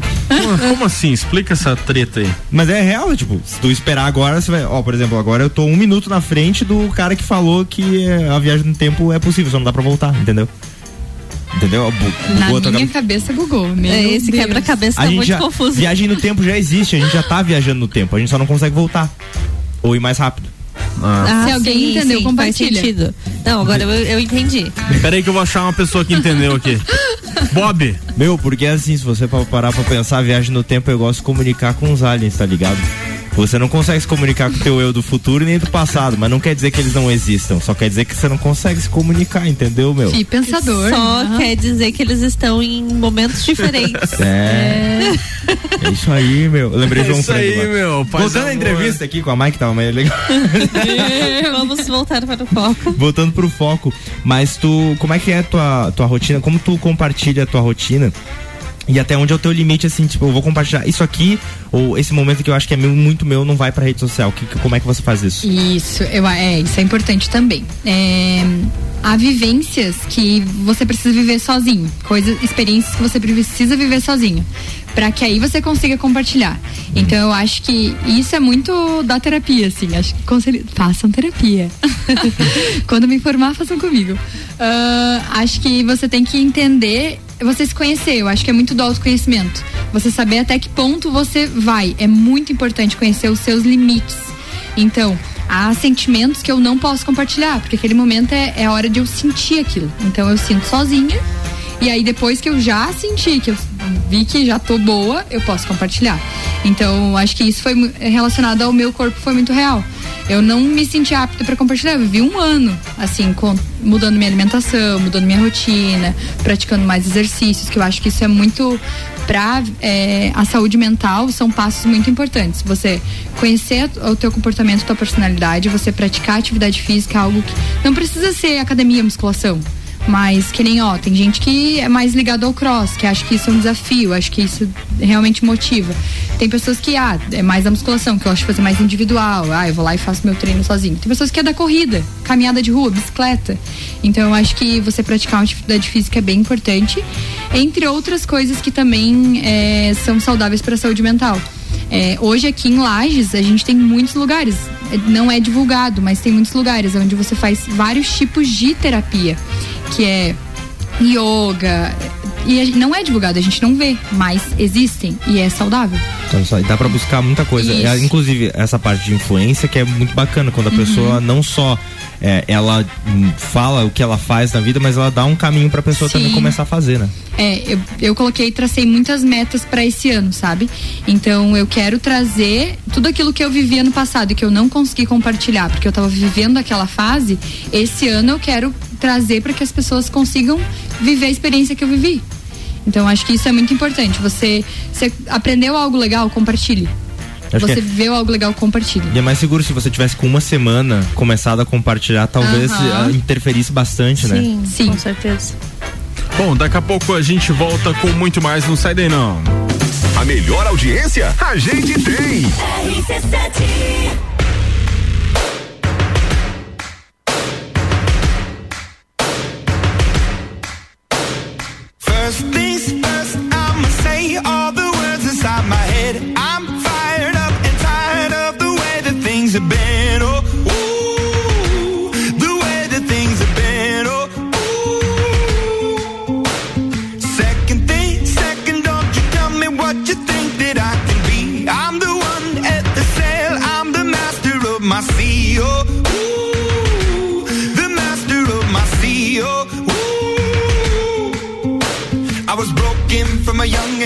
[SPEAKER 1] Como, assim? Explica essa treta aí.
[SPEAKER 3] Mas é real, tipo, se tu esperar agora, você vai. Ó, por exemplo, agora eu tô um minuto na frente do cara que falou que é, a viagem no tempo é possível, só não dá pra voltar, entendeu? Entendeu? Bu-
[SPEAKER 4] Na
[SPEAKER 3] bugou a tua
[SPEAKER 4] minha
[SPEAKER 3] cabeça.
[SPEAKER 4] cabeça bugou. Meu
[SPEAKER 2] É, esse
[SPEAKER 4] Deus.
[SPEAKER 2] quebra-cabeça
[SPEAKER 3] A
[SPEAKER 2] tá
[SPEAKER 3] gente
[SPEAKER 2] muito
[SPEAKER 3] já,
[SPEAKER 2] confuso.
[SPEAKER 3] Viagem no tempo já existe, a gente já tá viajando no tempo, a gente só não consegue voltar. Ou ir mais rápido.
[SPEAKER 1] Ah.
[SPEAKER 4] Se alguém
[SPEAKER 2] sim,
[SPEAKER 4] entendeu,
[SPEAKER 2] sim,
[SPEAKER 4] compartilha.
[SPEAKER 2] Não, agora eu, eu entendi.
[SPEAKER 1] Peraí que eu vou achar uma pessoa que entendeu aqui. Bob.
[SPEAKER 3] Meu, porque assim, se você pa- parar pra pensar, a viagem no tempo eu gosto de comunicar com os aliens, tá ligado? Você não consegue se comunicar com o teu eu do futuro nem do passado, mas não quer dizer que eles não existam, só quer dizer que você não consegue se comunicar, entendeu, meu?
[SPEAKER 4] Que pensador.
[SPEAKER 2] Só
[SPEAKER 4] Aham.
[SPEAKER 2] quer dizer que eles estão em momentos diferentes.
[SPEAKER 3] É. É isso aí, meu. Eu lembrei
[SPEAKER 1] É
[SPEAKER 3] de João
[SPEAKER 1] isso aí,
[SPEAKER 3] agora.
[SPEAKER 1] meu,
[SPEAKER 3] Voltando à entrevista aqui com a Mike, tava mais legal.
[SPEAKER 2] Vamos voltar para o foco.
[SPEAKER 3] Voltando pro foco, mas tu, como é que é a tua, tua rotina? Como tu compartilha a tua rotina? E até onde é o teu limite, assim, tipo, eu vou compartilhar isso aqui, ou esse momento que eu acho que é meu, muito meu, não vai pra rede social. Que, que- como é que você faz isso?
[SPEAKER 4] Isso, eu, é, isso é importante também. É, há vivências que você precisa viver sozinho, coisas, experiências que você precisa viver sozinho, para que aí você consiga compartilhar. Então eu acho que isso é muito da terapia, assim. Acho que conselho, façam terapia. Quando me informar, façam comigo. Ah, acho que você tem que entender, você se conhecer. Eu acho que é muito do autoconhecimento. Você saber até que ponto você vai. É muito importante conhecer os seus limites. Então, há sentimentos que eu não posso compartilhar, porque aquele momento é, é a hora de eu sentir aquilo. Então eu sinto sozinha. E aí depois que eu já senti, que eu vi que já tô boa, eu posso compartilhar. Então, acho que isso foi relacionado ao meu corpo, foi muito real. Eu não me senti apta para compartilhar. Eu vivi um ano, assim, com- mudando minha alimentação, mudando minha rotina, praticando mais exercícios, que eu acho que isso é muito para a saúde mental são passos muito importantes. Você conhecer o teu comportamento, tua personalidade, você praticar atividade física, algo que não precisa ser academia, musculação. Mas que nem, ó, tem gente que é mais ligado ao cross, que acha que isso é um desafio, acho que isso realmente motiva. Tem pessoas que, ah, é mais a musculação, que eu acho fazer mais individual. Ah, eu vou lá e faço meu treino sozinho. Tem pessoas que é da corrida, caminhada de rua, bicicleta. Então eu acho que você praticar uma atividade física é bem importante. Entre outras coisas que também é, são saudáveis para a saúde mental. É, hoje aqui em Lages a gente tem muitos lugares, não é divulgado, mas tem muitos lugares onde você faz vários tipos de terapia, que é yoga, e não é divulgado, a gente não vê, mas existem e é saudável.
[SPEAKER 3] Olha só, e dá pra buscar muita coisa. É, inclusive, essa parte de influência que é muito bacana, quando a
[SPEAKER 4] Uhum.
[SPEAKER 3] pessoa não só é, ela hum, fala o que ela faz na vida, mas ela dá um caminho pra pessoa também
[SPEAKER 4] Sim.
[SPEAKER 3] começar a fazer, né?
[SPEAKER 4] É, eu, eu coloquei, tracei muitas metas para esse ano, sabe? Então eu quero trazer tudo aquilo que eu vivi ano passado e que eu não consegui compartilhar, porque eu tava vivendo aquela fase. Esse ano eu quero trazer para que as pessoas consigam viver a experiência que eu vivi. Então acho que isso é muito importante. Você, você aprendeu algo legal, compartilhe.
[SPEAKER 3] Acho
[SPEAKER 4] você
[SPEAKER 3] é...
[SPEAKER 4] algo legal, compartilha.
[SPEAKER 3] E é mais seguro se você tivesse com uma semana começado a compartilhar, talvez eh, interferisse bastante, Sim. né?
[SPEAKER 2] Sim, com certeza.
[SPEAKER 1] Bom, daqui a pouco a gente volta com muito mais, não sai daí não.
[SPEAKER 10] A melhor audiência a gente tem.
[SPEAKER 17] RC7.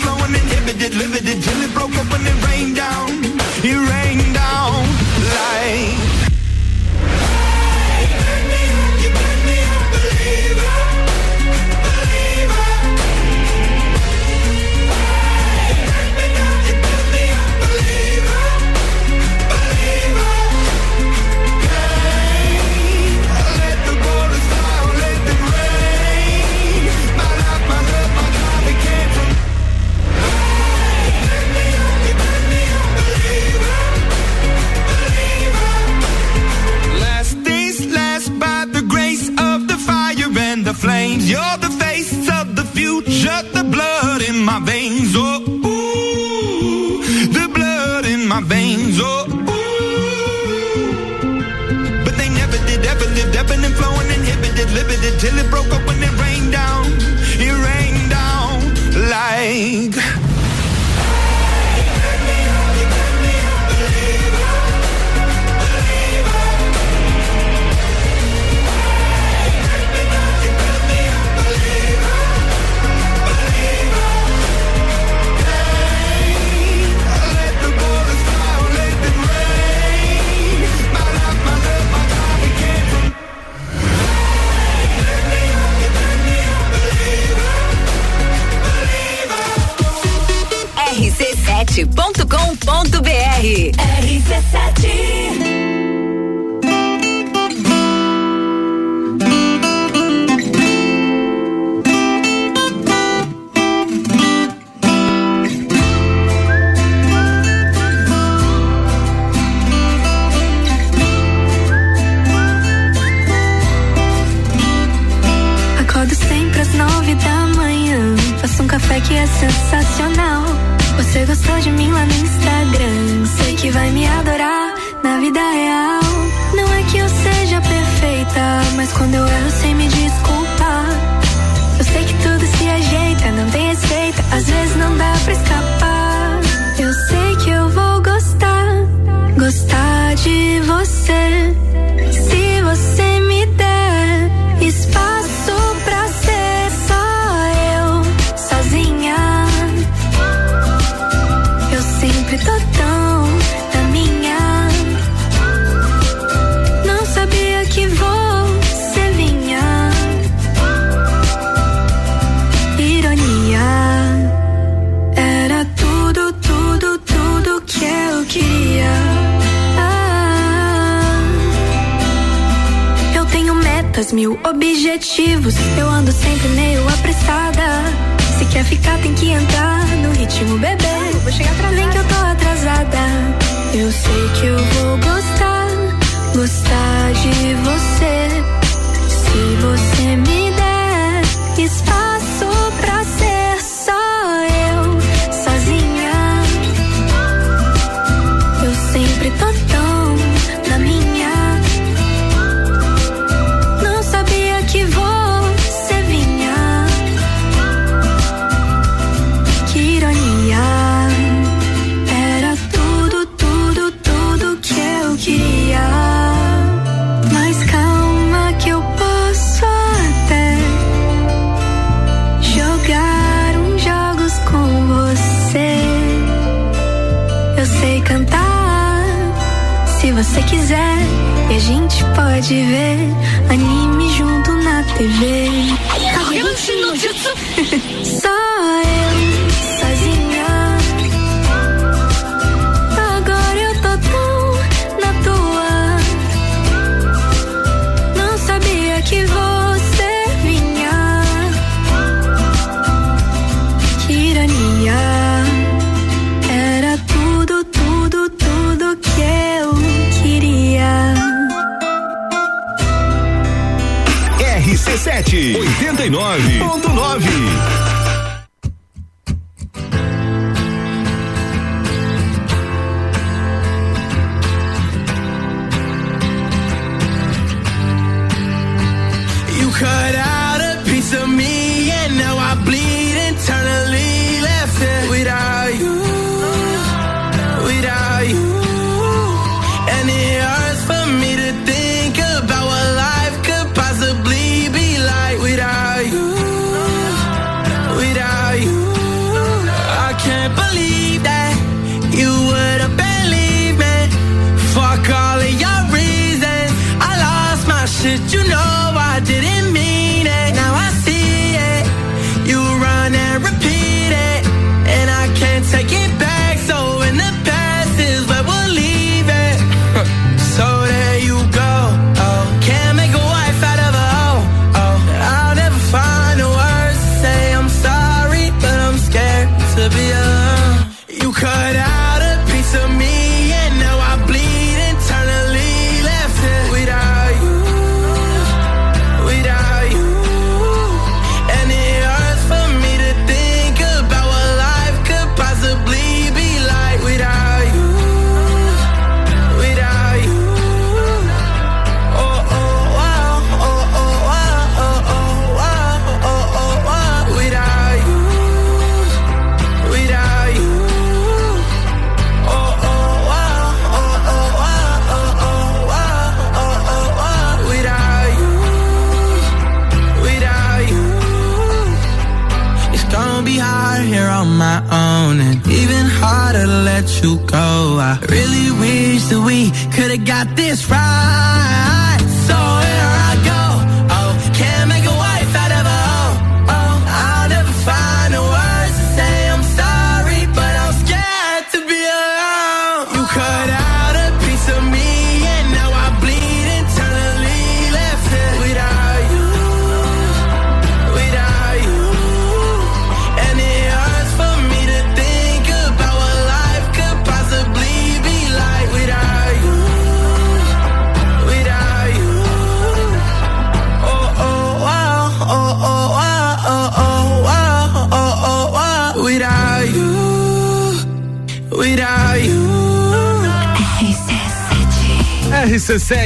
[SPEAKER 23] flowing, inhibited, limited, till it broke up when it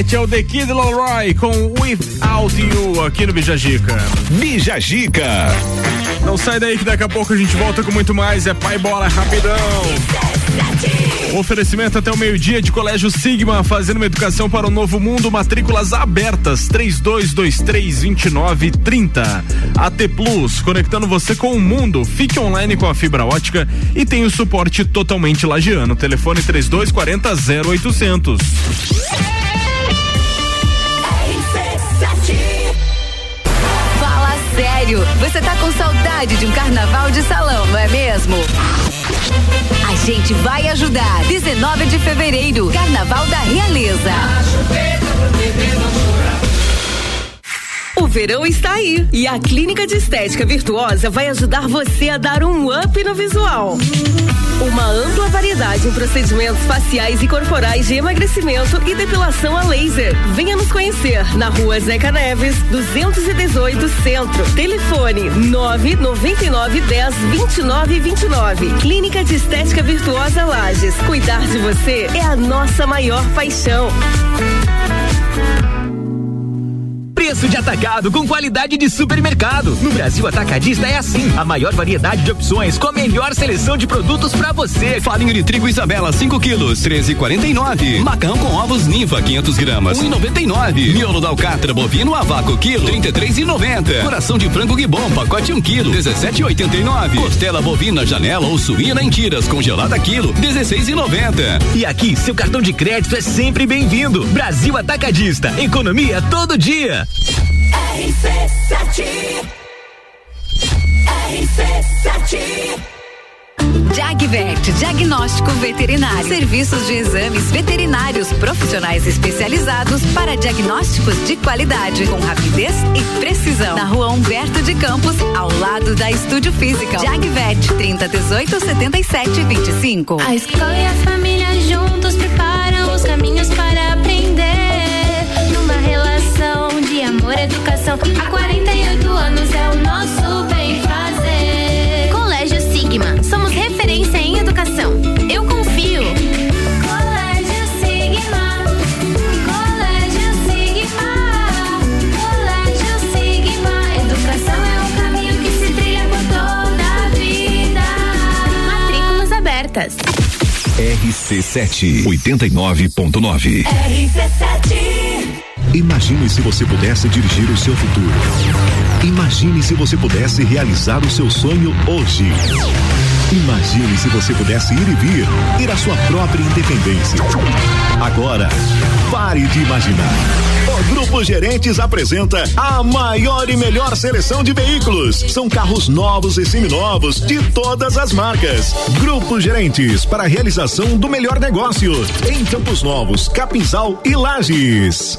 [SPEAKER 24] RC7
[SPEAKER 25] é
[SPEAKER 1] o The Kid Leroy com Without You aqui no Bijagica.
[SPEAKER 16] Bijagica.
[SPEAKER 1] Não sai daí que daqui a pouco a gente volta com muito mais. É pai bola rapidão. Oferecimento até o meio-dia de Colégio Sigma, fazendo uma educação para o novo mundo, matrículas abertas, 3223-2930. AT Plus, conectando você com o mundo. Fique online com a fibra ótica e tem o suporte totalmente lagiano. Telefone 3240 0800.
[SPEAKER 9] Fala você tá com saudade de um carnaval de salão, não é mesmo? A gente vai ajudar. 19 de fevereiro, Carnaval da Realeza.
[SPEAKER 26] O verão está aí e a Clínica de Estética Virtuosa vai ajudar você a dar um up no visual. Uma ampla variedade em procedimentos faciais e corporais de emagrecimento e depilação a laser. Venha nos conhecer na rua Zeca Neves, 218 Centro. Telefone 999 10 29 29. Clínica de Estética Virtuosa Lages. Cuidar de você é a nossa maior paixão.
[SPEAKER 20] Preço de atacado com qualidade de supermercado. No Brasil Atacadista é assim. A maior variedade de opções com a melhor seleção de produtos pra você.
[SPEAKER 5] Farinha de trigo Isabela 5 quilos, 13,49. Macarrão com ovos Ninfa 500 gramas, 1,99. Miolo da alcatra bovino a vácuo quilo, 33,90. Coração de frango Gibon pacote 1 quilo, 17,89. Costela bovina janela ou suína em tiras congelada quilo, 16,90.
[SPEAKER 20] E aqui, seu cartão de crédito é sempre bem-vindo. Brasil Atacadista. Economia todo dia.
[SPEAKER 21] RC7 RC7
[SPEAKER 8] Jagvet, diagnóstico veterinário. Serviços de exames veterinários profissionais especializados para diagnósticos de qualidade, com rapidez e precisão. Na rua Humberto de Campos, ao lado da Estúdio Física. Jagvet, 30 18 77 25.
[SPEAKER 27] A escola e a família juntos preparam os caminhos para aprender. Educação. Há 48 anos é o nosso bem fazer. Colégio Sigma, somos referência em educação. Eu confio. Colégio Sigma. Colégio Sigma. Colégio Sigma. Educação é um caminho que se trilha por toda a vida. Matrículas abertas.
[SPEAKER 16] RC7 89.9.
[SPEAKER 27] RC7
[SPEAKER 16] Imagine se você pudesse dirigir o seu futuro. Imagine se você pudesse realizar o seu sonho hoje. Imagine se você pudesse ir e vir, ter a sua própria independência. Agora, pare de imaginar. O Grupo Gerentes apresenta a maior e melhor seleção de veículos. São carros novos e seminovos de todas as marcas. Grupo Gerentes para a realização do melhor negócio em Campos Novos, Capinzal e Lages.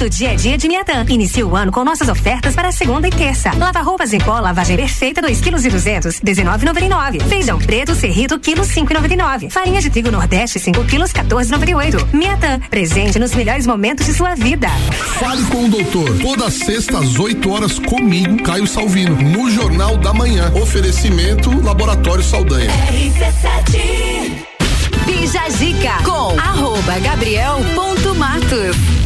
[SPEAKER 28] Todo dia é dia de Miatã. Inicie o ano com nossas ofertas para segunda e terça. Lava roupas em pó, lavagem perfeita, 2 kg e 200, 19,99. Feijão preto, serrito, quilo 5,99. Farinha de trigo Nordeste, 5 quilos, 14,98. Miatã, presente nos melhores momentos de sua vida.
[SPEAKER 29] Fale com o doutor. Toda sexta às 8 horas comigo, Caio Salvino, no Jornal da Manhã. Oferecimento Laboratório Saldanha.
[SPEAKER 8] Bija Zica com arroba gabriel.matos.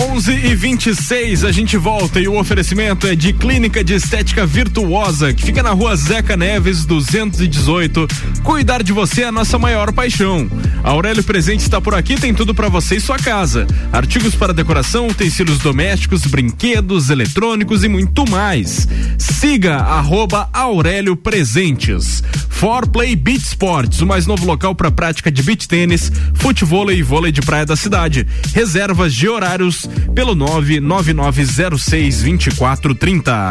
[SPEAKER 1] 11 e 26 a gente volta e o oferecimento é de Clínica de Estética Virtuosa, que fica na rua Zeca Neves 218. Cuidar de você é a nossa maior paixão. Aurélio Presente está por aqui, tem tudo para você e sua casa: artigos para decoração, utensílios domésticos, brinquedos, eletrônicos e muito mais. Siga arroba Aurélio Presentes. For Play Beach Sports, o mais novo local para prática de beach tênis, futebol e vôlei de praia da cidade. Reservas de horários pelo 99906 2430.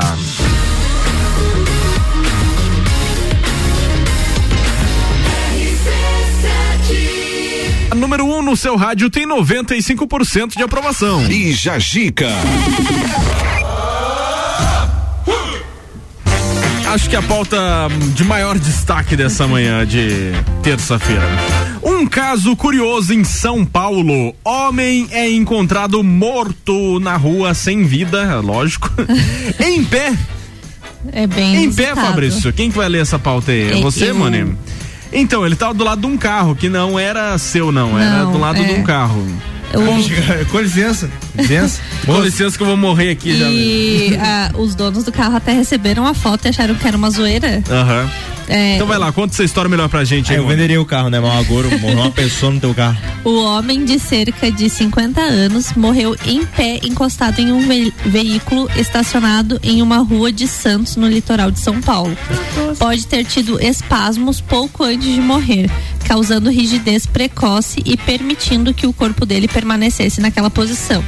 [SPEAKER 1] A número 1 um no seu rádio tem 95% de aprovação.
[SPEAKER 16] E Jajica.
[SPEAKER 1] Acho que a pauta de maior destaque dessa manhã de terça-feira. Um caso curioso em São Paulo. Homem é encontrado morto na rua sem vida, lógico, em pé.
[SPEAKER 2] É bem
[SPEAKER 1] Em pé. Fabrício. Quem que vai ler essa pauta aí? É
[SPEAKER 2] É,
[SPEAKER 1] você,
[SPEAKER 2] eu-
[SPEAKER 1] Mani? Então, ele tava do lado de um carro, que não era seu, não. era
[SPEAKER 2] Não,
[SPEAKER 1] do lado
[SPEAKER 2] é.
[SPEAKER 1] de um carro.
[SPEAKER 3] Com licença. Licença.
[SPEAKER 1] Com licença que eu vou morrer aqui já.
[SPEAKER 2] E ah, os donos do carro até receberam a foto e acharam que era uma zoeira.
[SPEAKER 1] Aham.
[SPEAKER 2] É,
[SPEAKER 1] Então vai lá, conta essa história melhor pra gente.
[SPEAKER 3] Aí
[SPEAKER 1] aí,
[SPEAKER 3] eu
[SPEAKER 1] Mona.
[SPEAKER 3] venderia o carro, né? Mas agora morreu uma pessoa no teu carro.
[SPEAKER 2] O homem de cerca de 50 anos morreu em pé encostado em um ve- veículo estacionado em uma rua de Santos, no litoral de São Paulo. Pode ter tido espasmos pouco antes de morrer, causando rigidez precoce e permitindo que o corpo dele permanecesse naquela posição.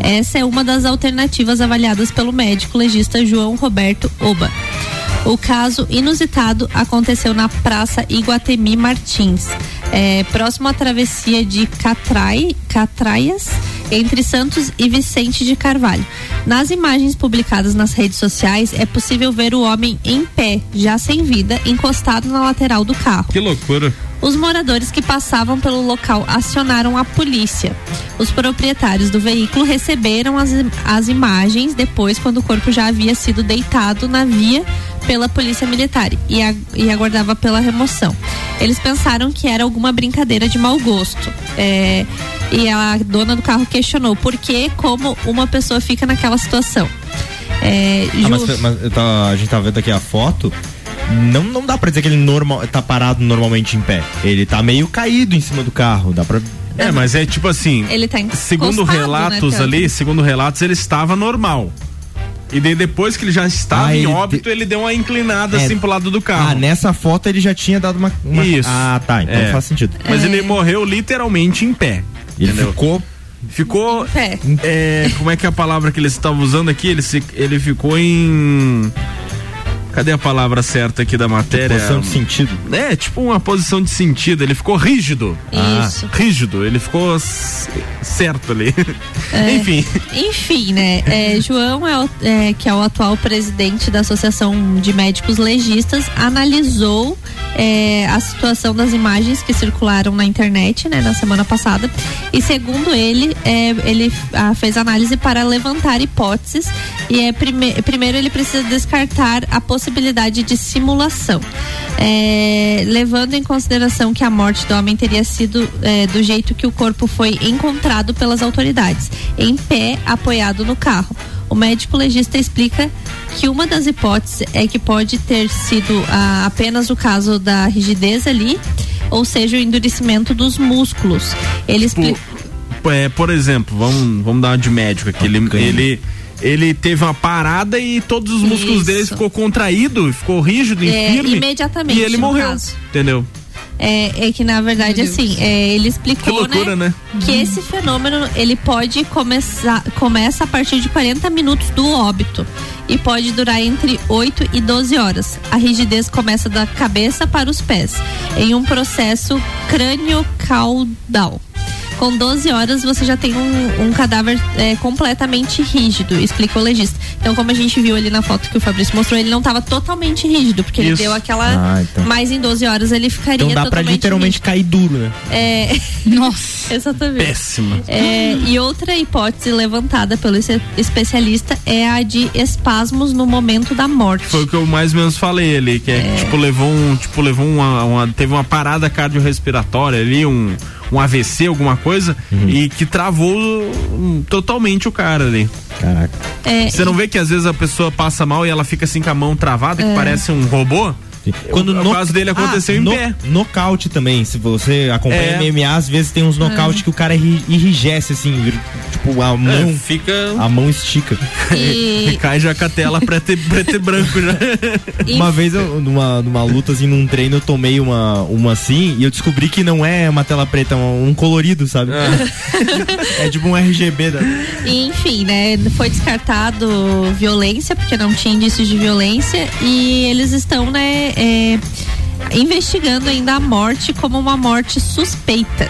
[SPEAKER 2] Essa é uma das alternativas avaliadas pelo médico legista João Roberto Oba. O caso inusitado aconteceu na Praça Iguatemi Martins, é, próximo à travessia de Catrai, Catraias, entre Santos e Vicente de Carvalho. Nas imagens publicadas nas redes sociais, é possível ver o homem em pé, já sem vida, encostado na lateral do carro.
[SPEAKER 1] Que loucura.
[SPEAKER 2] Os moradores que passavam pelo local acionaram a polícia. Os proprietários do veículo receberam as, as imagens depois, quando o corpo já havia sido deitado na via pela polícia militar e, a- e aguardava pela remoção. Eles pensaram que era alguma brincadeira de mau gosto. É, e a dona do carro questionou por que, como uma pessoa fica naquela situação. É,
[SPEAKER 3] Ah, mas, mas tava- a gente tá vendo aqui a foto. Não, não dá pra dizer que ele normal, tá parado normalmente em pé. Ele tá meio caído em cima do carro. Dá pra.
[SPEAKER 1] É, mas é tipo assim.
[SPEAKER 2] Ele tá
[SPEAKER 1] Segundo
[SPEAKER 2] encostado,
[SPEAKER 1] relatos
[SPEAKER 2] né,
[SPEAKER 1] ali, segundo relatos, ele estava normal. E daí depois que ele já estava
[SPEAKER 3] Ah,
[SPEAKER 1] em
[SPEAKER 3] ele
[SPEAKER 1] óbito, ele deu uma inclinada
[SPEAKER 3] É.
[SPEAKER 1] assim pro lado do carro.
[SPEAKER 3] Ah, nessa foto ele já tinha dado uma. uma-
[SPEAKER 1] Isso.
[SPEAKER 3] Ah, tá. Então
[SPEAKER 1] É.
[SPEAKER 3] faz sentido.
[SPEAKER 1] Mas ele morreu literalmente em pé.
[SPEAKER 3] Ele
[SPEAKER 1] entendeu?
[SPEAKER 3] ficou.
[SPEAKER 1] Ficou.
[SPEAKER 2] pé.
[SPEAKER 1] é, como é que é a palavra que eles estavam usando aqui? Ele, se- ele ficou em. Cadê a palavra certa aqui da matéria?
[SPEAKER 3] Posição de sentido.
[SPEAKER 1] É, tipo uma posição de sentido. Ele ficou rígido.
[SPEAKER 2] Isso.
[SPEAKER 1] Ah, rígido. Ele ficou certo ali.
[SPEAKER 2] É.
[SPEAKER 1] Enfim.
[SPEAKER 2] Enfim, né? é, João, é, o- é, que é o atual presidente da Associação de Médicos Legistas, analisou é, a situação das imagens que circularam na internet, né, na semana passada. E segundo ele, é, ele ah, fez análise para levantar hipóteses. E é prime primeiro ele precisa descartar a possibilidade de simulação. É, levando em consideração que a morte do homem teria sido é, do jeito que o corpo foi encontrado pelas autoridades, em pé, apoiado no carro. O médico legista explica que uma das hipóteses é que pode ter sido ah, apenas o caso da rigidez ali, ou seja, o endurecimento dos músculos. Ele explica.
[SPEAKER 1] É, por exemplo, vamos, vamos dar uma de médico aqui. Ele, ele, ele teve uma parada e todos os músculos
[SPEAKER 2] Isso.
[SPEAKER 1] dele ficou contraído, ficou rígido e
[SPEAKER 2] É,
[SPEAKER 1] firme.
[SPEAKER 2] imediatamente,
[SPEAKER 1] E ele morreu.
[SPEAKER 2] caso.
[SPEAKER 1] Entendeu?
[SPEAKER 2] É, é que na verdade assim, é, ele explicou,
[SPEAKER 1] Que loucura, né?
[SPEAKER 2] que esse fenômeno ele pode começar começa a partir de 40 minutos do óbito e pode durar entre 8 e 12 horas. A rigidez começa da cabeça para os pés, em um processo crânio-caudal. Com 12 horas você já tem um, um cadáver é, completamente rígido, explica o legista. Então, como a gente viu ali na foto que o Fabrício mostrou, ele não estava totalmente rígido, porque ele
[SPEAKER 3] Isso.
[SPEAKER 2] deu aquela.
[SPEAKER 3] Ah, então.
[SPEAKER 2] Mas em 12 horas ele ficaria
[SPEAKER 3] Então dá pra literalmente cair duro, né?
[SPEAKER 2] é... Nossa. Exatamente.
[SPEAKER 1] Péssima.
[SPEAKER 2] É, e outra hipótese levantada pelo especialista é a de espasmos no momento da morte.
[SPEAKER 1] Foi o que eu mais ou menos falei ali, que é, tipo, levou um. Tipo, levou uma, uma- Teve uma parada cardiorrespiratória ali, um, um AVC, alguma coisa,
[SPEAKER 3] Uhum.
[SPEAKER 1] e que travou um, totalmente o cara ali.
[SPEAKER 3] Caraca.
[SPEAKER 2] É,
[SPEAKER 1] Você não vê que às vezes a pessoa passa mal e ela fica assim com a mão travada, que
[SPEAKER 2] É.
[SPEAKER 1] parece um robô?
[SPEAKER 3] Quando
[SPEAKER 1] o,
[SPEAKER 3] no-
[SPEAKER 1] caso dele aconteceu
[SPEAKER 3] Ah,
[SPEAKER 1] em
[SPEAKER 3] no-
[SPEAKER 1] pé.
[SPEAKER 3] Nocaute também. Se você acompanha
[SPEAKER 1] É.
[SPEAKER 3] MMA, às vezes tem uns nocaute que o cara enrijece, assim, tipo, a mão.
[SPEAKER 1] É, fica.
[SPEAKER 3] A mão estica.
[SPEAKER 2] E-
[SPEAKER 1] E cai já com a tela preto e, preto e branco já.
[SPEAKER 3] Uma vez, eu, numa, numa luta, assim, num treino, eu tomei uma, uma assim e eu descobri que não é uma tela preta, é um, colorido, sabe? É. tipo um RGB. Da...
[SPEAKER 2] Enfim, né? Foi descartado violência, porque não tinha indícios de violência, e eles estão, né, é, investigando ainda a morte como uma morte suspeita.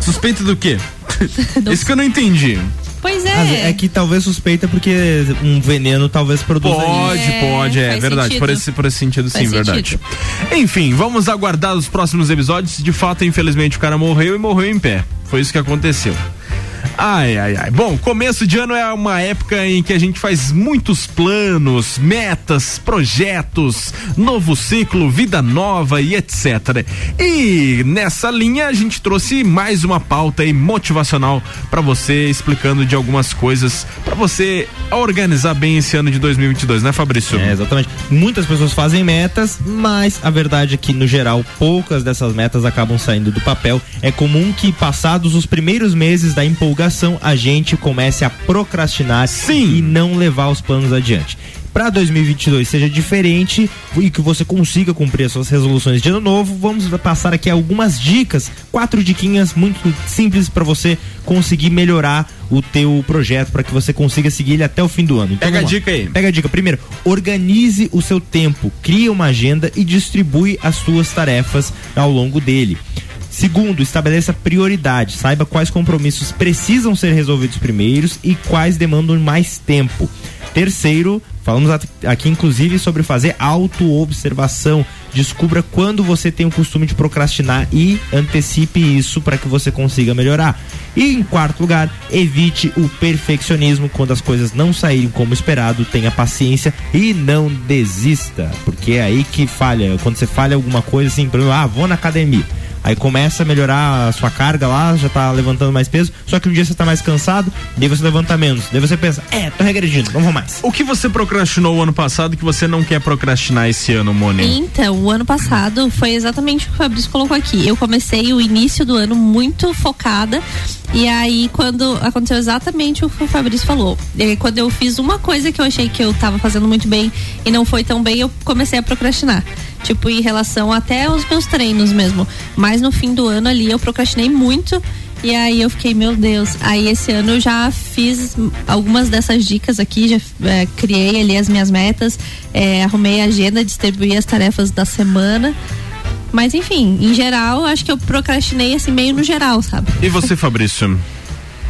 [SPEAKER 1] Suspeita do quê? Isso que eu não entendi.
[SPEAKER 2] Pois é.
[SPEAKER 3] É que talvez suspeita porque um veneno talvez produza
[SPEAKER 1] Pode,
[SPEAKER 3] isso.
[SPEAKER 1] pode, é
[SPEAKER 2] faz
[SPEAKER 1] verdade.
[SPEAKER 2] sentido.
[SPEAKER 1] Por esse, por esse sentido,
[SPEAKER 2] Faz
[SPEAKER 1] sim, verdade.
[SPEAKER 2] sentido.
[SPEAKER 1] Enfim, vamos aguardar os próximos episódios. De fato, infelizmente, o cara morreu e morreu em pé. Foi isso que aconteceu. Ai, ai, ai. Bom, começo de ano é uma época em que a gente faz muitos planos, metas, projetos, novo ciclo, vida nova e etc. E nessa linha a gente trouxe mais uma pauta aí motivacional para você, explicando de algumas coisas para você organizar bem esse ano de 2022, né, Fabrício?
[SPEAKER 3] É, exatamente. Muitas pessoas fazem metas, mas a verdade é que, no geral, poucas dessas metas acabam saindo do papel. É comum que, passados os primeiros meses da empolgação, a gente comece a procrastinar
[SPEAKER 1] Sim.
[SPEAKER 3] e não levar os planos adiante. Para 2022 seja diferente e que você consiga cumprir as suas resoluções de ano novo, vamos passar aqui algumas dicas, quatro diquinhas muito simples para você conseguir melhorar o teu projeto para que você consiga seguir ele até o fim do ano. Então,
[SPEAKER 1] Pega a dica aí.
[SPEAKER 3] Pega a dica. Primeiro, organize o seu tempo, crie uma agenda e distribui as suas tarefas ao longo dele. Segundo, estabeleça prioridade. Saiba quais compromissos precisam ser resolvidos primeiros e quais demandam mais tempo. Terceiro, falamos aqui inclusive sobre fazer auto-observação. Descubra quando você tem o costume de procrastinar e antecipe isso para que você consiga melhorar. E em quarto lugar, evite o perfeccionismo quando as coisas não saírem como esperado, tenha paciência e não desista, porque é aí que falha. Quando você falha alguma coisa assim, por exemplo, ah, vou na academia. Aí começa a melhorar a sua carga lá, já tá levantando mais peso, só que um dia você tá mais cansado, daí você levanta menos. Daí você pensa, é, tô regredindo, não vou mais.
[SPEAKER 1] O que você procrastinou o ano passado que você não quer procrastinar esse ano, Moni?
[SPEAKER 2] Então, o ano passado foi exatamente o que o Fabrício colocou aqui. Eu comecei o início do ano muito focada. E aí, quando aconteceu exatamente o que o Fabrício falou. E quando eu fiz uma coisa que eu achei que eu tava fazendo muito bem e não foi tão bem, eu comecei a procrastinar. Tipo, em relação até aos meus treinos mesmo. Mas no fim do ano ali eu procrastinei muito. E aí eu fiquei, meu Deus. Aí esse ano eu já fiz algumas dessas dicas aqui, já é, criei ali as minhas metas, é, arrumei a agenda, distribuí as tarefas da semana. Mas enfim, em geral, acho que eu procrastinei assim meio no geral, sabe?
[SPEAKER 1] E você, Fabrício?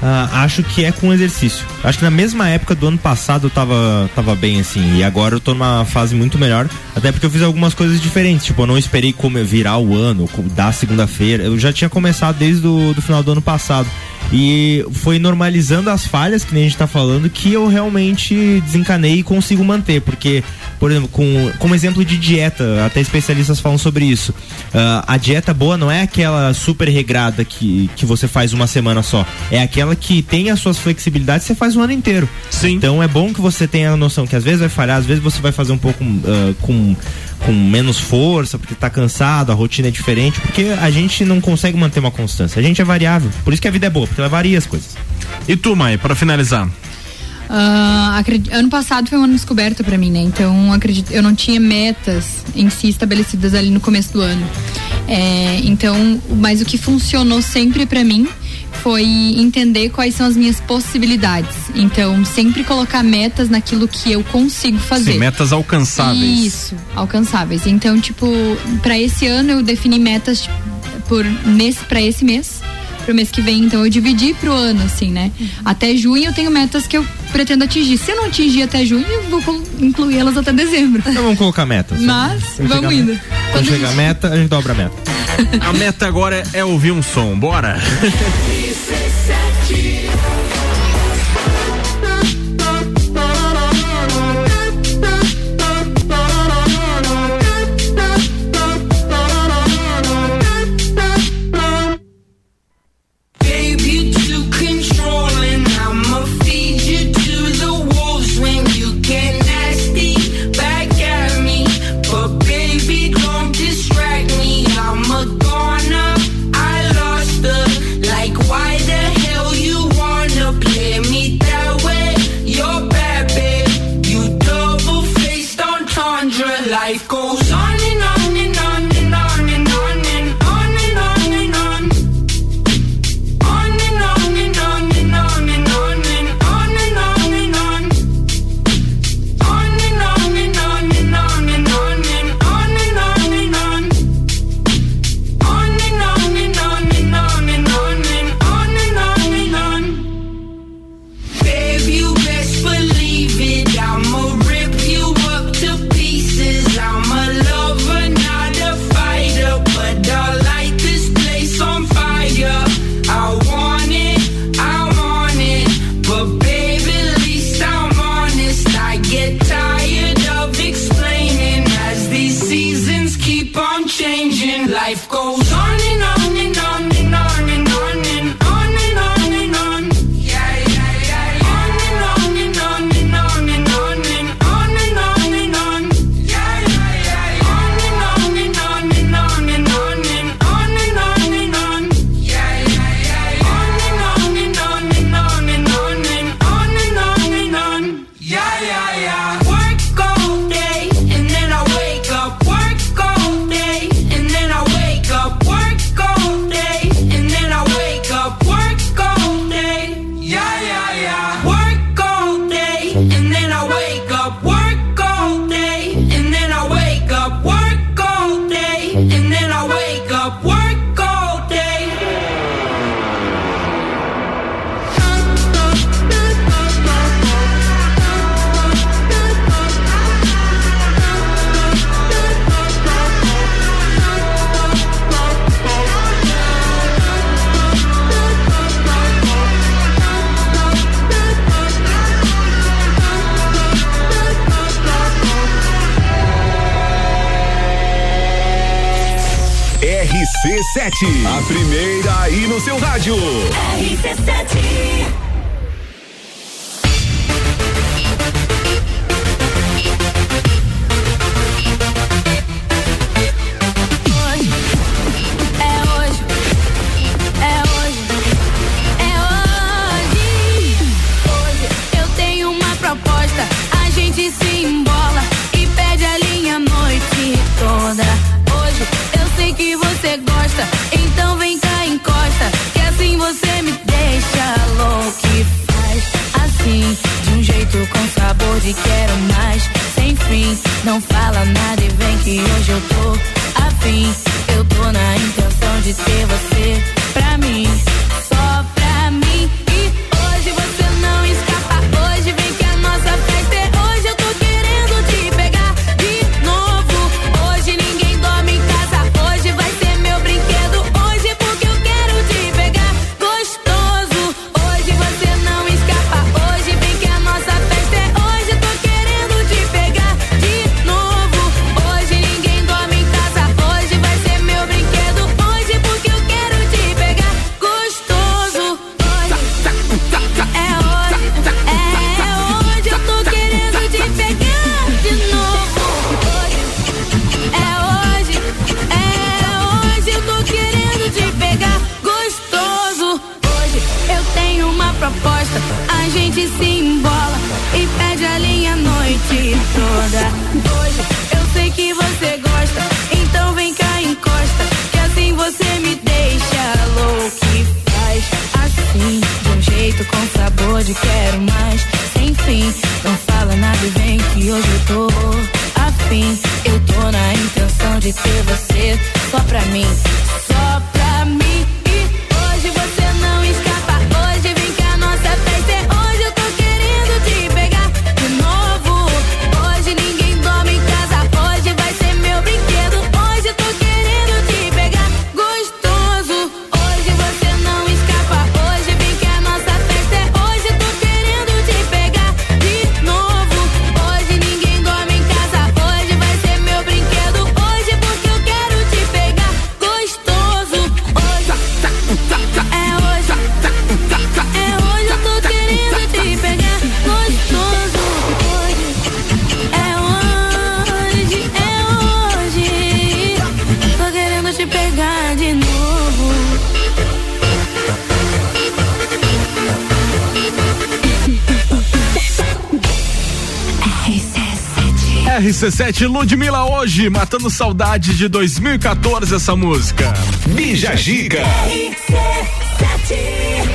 [SPEAKER 3] Ah, acho que é com exercício. Acho que na mesma época do ano passado eu tava, tava bem assim. E agora eu tô numa fase muito melhor. Até porque eu fiz algumas coisas diferentes. Tipo, eu não esperei como virar o ano, da segunda-feira. Eu já tinha começado desde o do final do ano passado. E foi normalizando as falhas, que nem a gente tá falando, que eu realmente desencanei e consigo manter. Porque, por exemplo, com, como exemplo de dieta, até especialistas falam sobre isso. Ah, a dieta boa não é aquela super regrada que, que você faz uma semana só. É aquela que tem as suas flexibilidades você faz o ano inteiro.
[SPEAKER 1] Sim.
[SPEAKER 3] Então é bom que você tenha a noção que às vezes vai falhar, às vezes você vai fazer um pouco ah, com, com menos força, porque tá cansado, a rotina é diferente, porque a gente não consegue manter uma constância. A gente é variável. Por isso que a vida é boa, porque ela varia as coisas.
[SPEAKER 1] E tu, Mai, para finalizar?
[SPEAKER 4] Acredi- ano passado foi um ano descoberto pra mim, né? Então acredito, eu não tinha metas em si estabelecidas ali no começo do ano. É, então, mas o que funcionou sempre pra mim foi entender quais são as minhas possibilidades. Então, sempre colocar metas naquilo que eu consigo fazer.
[SPEAKER 1] Sim, metas alcançáveis.
[SPEAKER 4] Isso, alcançáveis. Então, tipo, pra esse ano eu defini metas por nesse para esse mês, pro mês que vem, então eu dividi pro ano assim, né? Até junho eu tenho metas que eu pretendo atingir. Se eu não atingir até junho, eu vou elas até dezembro.
[SPEAKER 3] Então vamos colocar metas.
[SPEAKER 4] Mas
[SPEAKER 3] Quando
[SPEAKER 4] vamos
[SPEAKER 3] chegar-
[SPEAKER 4] indo.
[SPEAKER 3] Quando chegar a meta, a gente dobra a meta.
[SPEAKER 1] A meta agora é ouvir um som, bora?
[SPEAKER 30] Life
[SPEAKER 1] 17, Ludmilla hoje, matando saudade de 2014 essa música.
[SPEAKER 16] Bija Giga.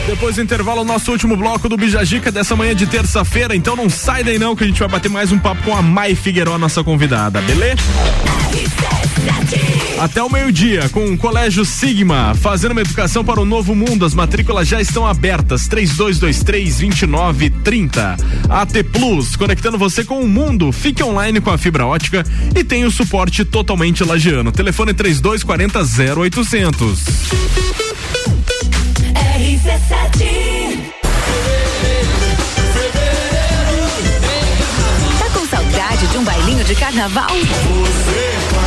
[SPEAKER 1] Depois do intervalo, nosso último bloco do Bijajica dessa manhã de terça-feira. Então não sai daí não que a gente vai bater mais um papo com a Mai Figueiró, nossa convidada, beleza? Até o meio-dia, com o Colégio Sigma, fazendo uma educação para o novo mundo. As matrículas já estão abertas. 3223-2930. AT Plus, conectando você com o mundo. Fique online com a fibra ótica e tem o suporte totalmente lagiano. Telefone 3240 0800.
[SPEAKER 9] RC7 Tá com saudade de um bailinho de carnaval? Você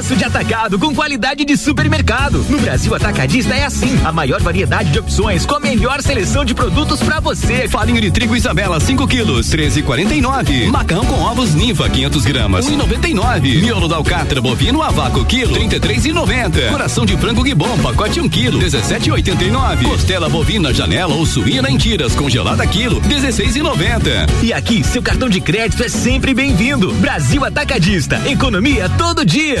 [SPEAKER 20] Preço de atacado com qualidade de supermercado. No Brasil Atacadista é assim. A maior variedade de opções com a melhor seleção de produtos pra você.
[SPEAKER 5] Farinha de trigo Isabela 5 quilos, 13,49. Macarrão com ovos Ninfa 500 gramas, 1,99. Miolo da alcatra bovino a vácuo quilo, 33,90. Coração de frango Gibon pacote 1 quilo, 17,89. Costela bovina janela ou suína em tiras congelada quilo, 16,90.
[SPEAKER 20] E aqui, seu cartão de crédito é sempre bem-vindo. Brasil Atacadista. Economia todo dia.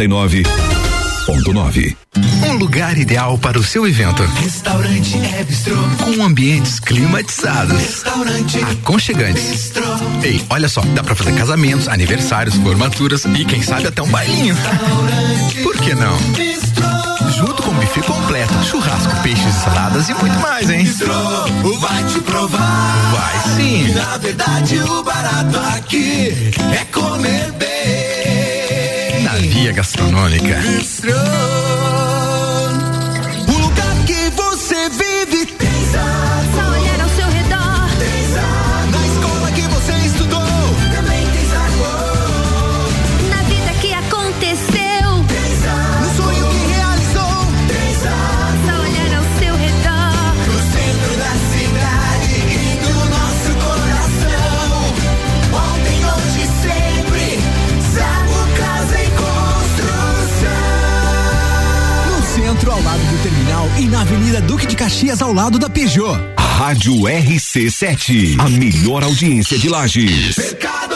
[SPEAKER 31] 89.9. Um lugar ideal para o seu evento.
[SPEAKER 17] Restaurante é bistrô.
[SPEAKER 31] Com ambientes climatizados.
[SPEAKER 17] Restaurante
[SPEAKER 31] Aconchegantes.
[SPEAKER 17] bistrô.
[SPEAKER 31] Ei, olha só, dá pra fazer casamentos, aniversários, formaturas e quem sabe até um bailinho. Por que não? Junto com buffet completo, churrasco, peixes e saladas e muito mais, hein?
[SPEAKER 17] Bistrô, vai te provar.
[SPEAKER 31] Vai sim.
[SPEAKER 17] E na verdade o barato aqui é comer bem.
[SPEAKER 31] Via gastronômica.
[SPEAKER 17] Bistrô. E
[SPEAKER 32] na Avenida Duque de Caxias, ao lado da Peugeot.
[SPEAKER 16] Rádio RC7, a melhor audiência de Lages.
[SPEAKER 17] Mercado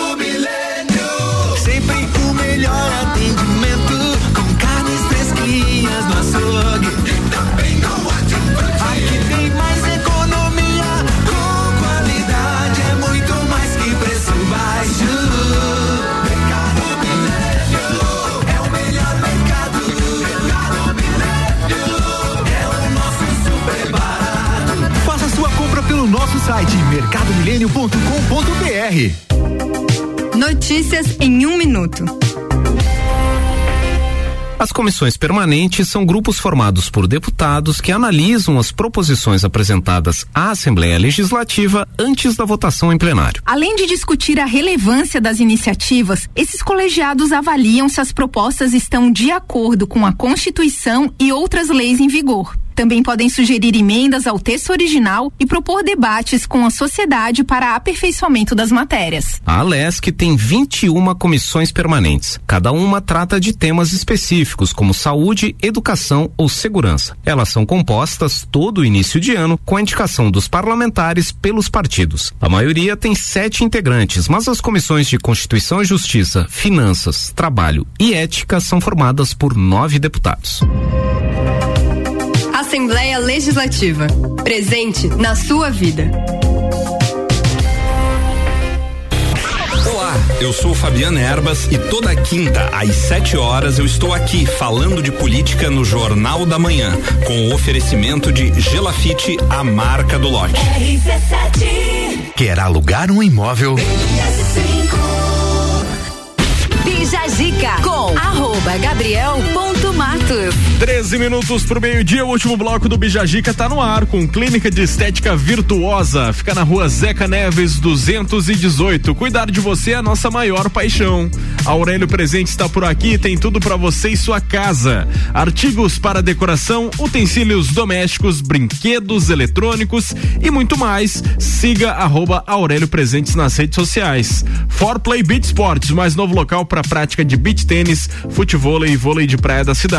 [SPEAKER 32] site mercadomilênio.com.br.
[SPEAKER 33] Notícias em um minuto.
[SPEAKER 34] As comissões permanentes são grupos formados por deputados que analisam as proposições apresentadas à Assembleia Legislativa antes da votação em plenário.
[SPEAKER 33] Além de discutir a relevância das iniciativas, esses colegiados avaliam se as propostas estão de acordo com a Constituição e outras leis em vigor. Também podem sugerir emendas ao texto original e propor debates com a sociedade para aperfeiçoamento das matérias.
[SPEAKER 34] A Alesc tem 21 comissões permanentes. Cada uma trata de temas específicos, como saúde, educação ou segurança. Elas são compostas todo início de ano com a indicação dos parlamentares pelos partidos. A maioria tem sete integrantes, mas as comissões de Constituição e Justiça, Finanças, Trabalho e Ética são formadas por nove deputados.
[SPEAKER 33] Assembleia Legislativa. Presente na sua vida.
[SPEAKER 35] Olá, eu sou Fabiana Erbas e toda quinta às 7 horas eu estou aqui falando de política no Jornal da Manhã, com o oferecimento de Gelafite, a marca do lote.
[SPEAKER 31] Quer alugar um imóvel?
[SPEAKER 8] Bija Zica com arroba gabriel.matos.
[SPEAKER 1] 13 minutos pro meio-dia, o último bloco do Bijagica tá no ar com clínica de estética virtuosa. Fica na rua Zeca Neves 218. Cuidar de você é a nossa maior paixão. Aurélio Presente está por aqui, tem tudo para você e sua casa. Artigos para decoração, utensílios domésticos, brinquedos eletrônicos e muito mais. Siga arroba Aurélio Presentes nas redes sociais. Forplay Beach Sports, o mais novo local para prática de beach tênis, futebol e vôlei de praia da cidade.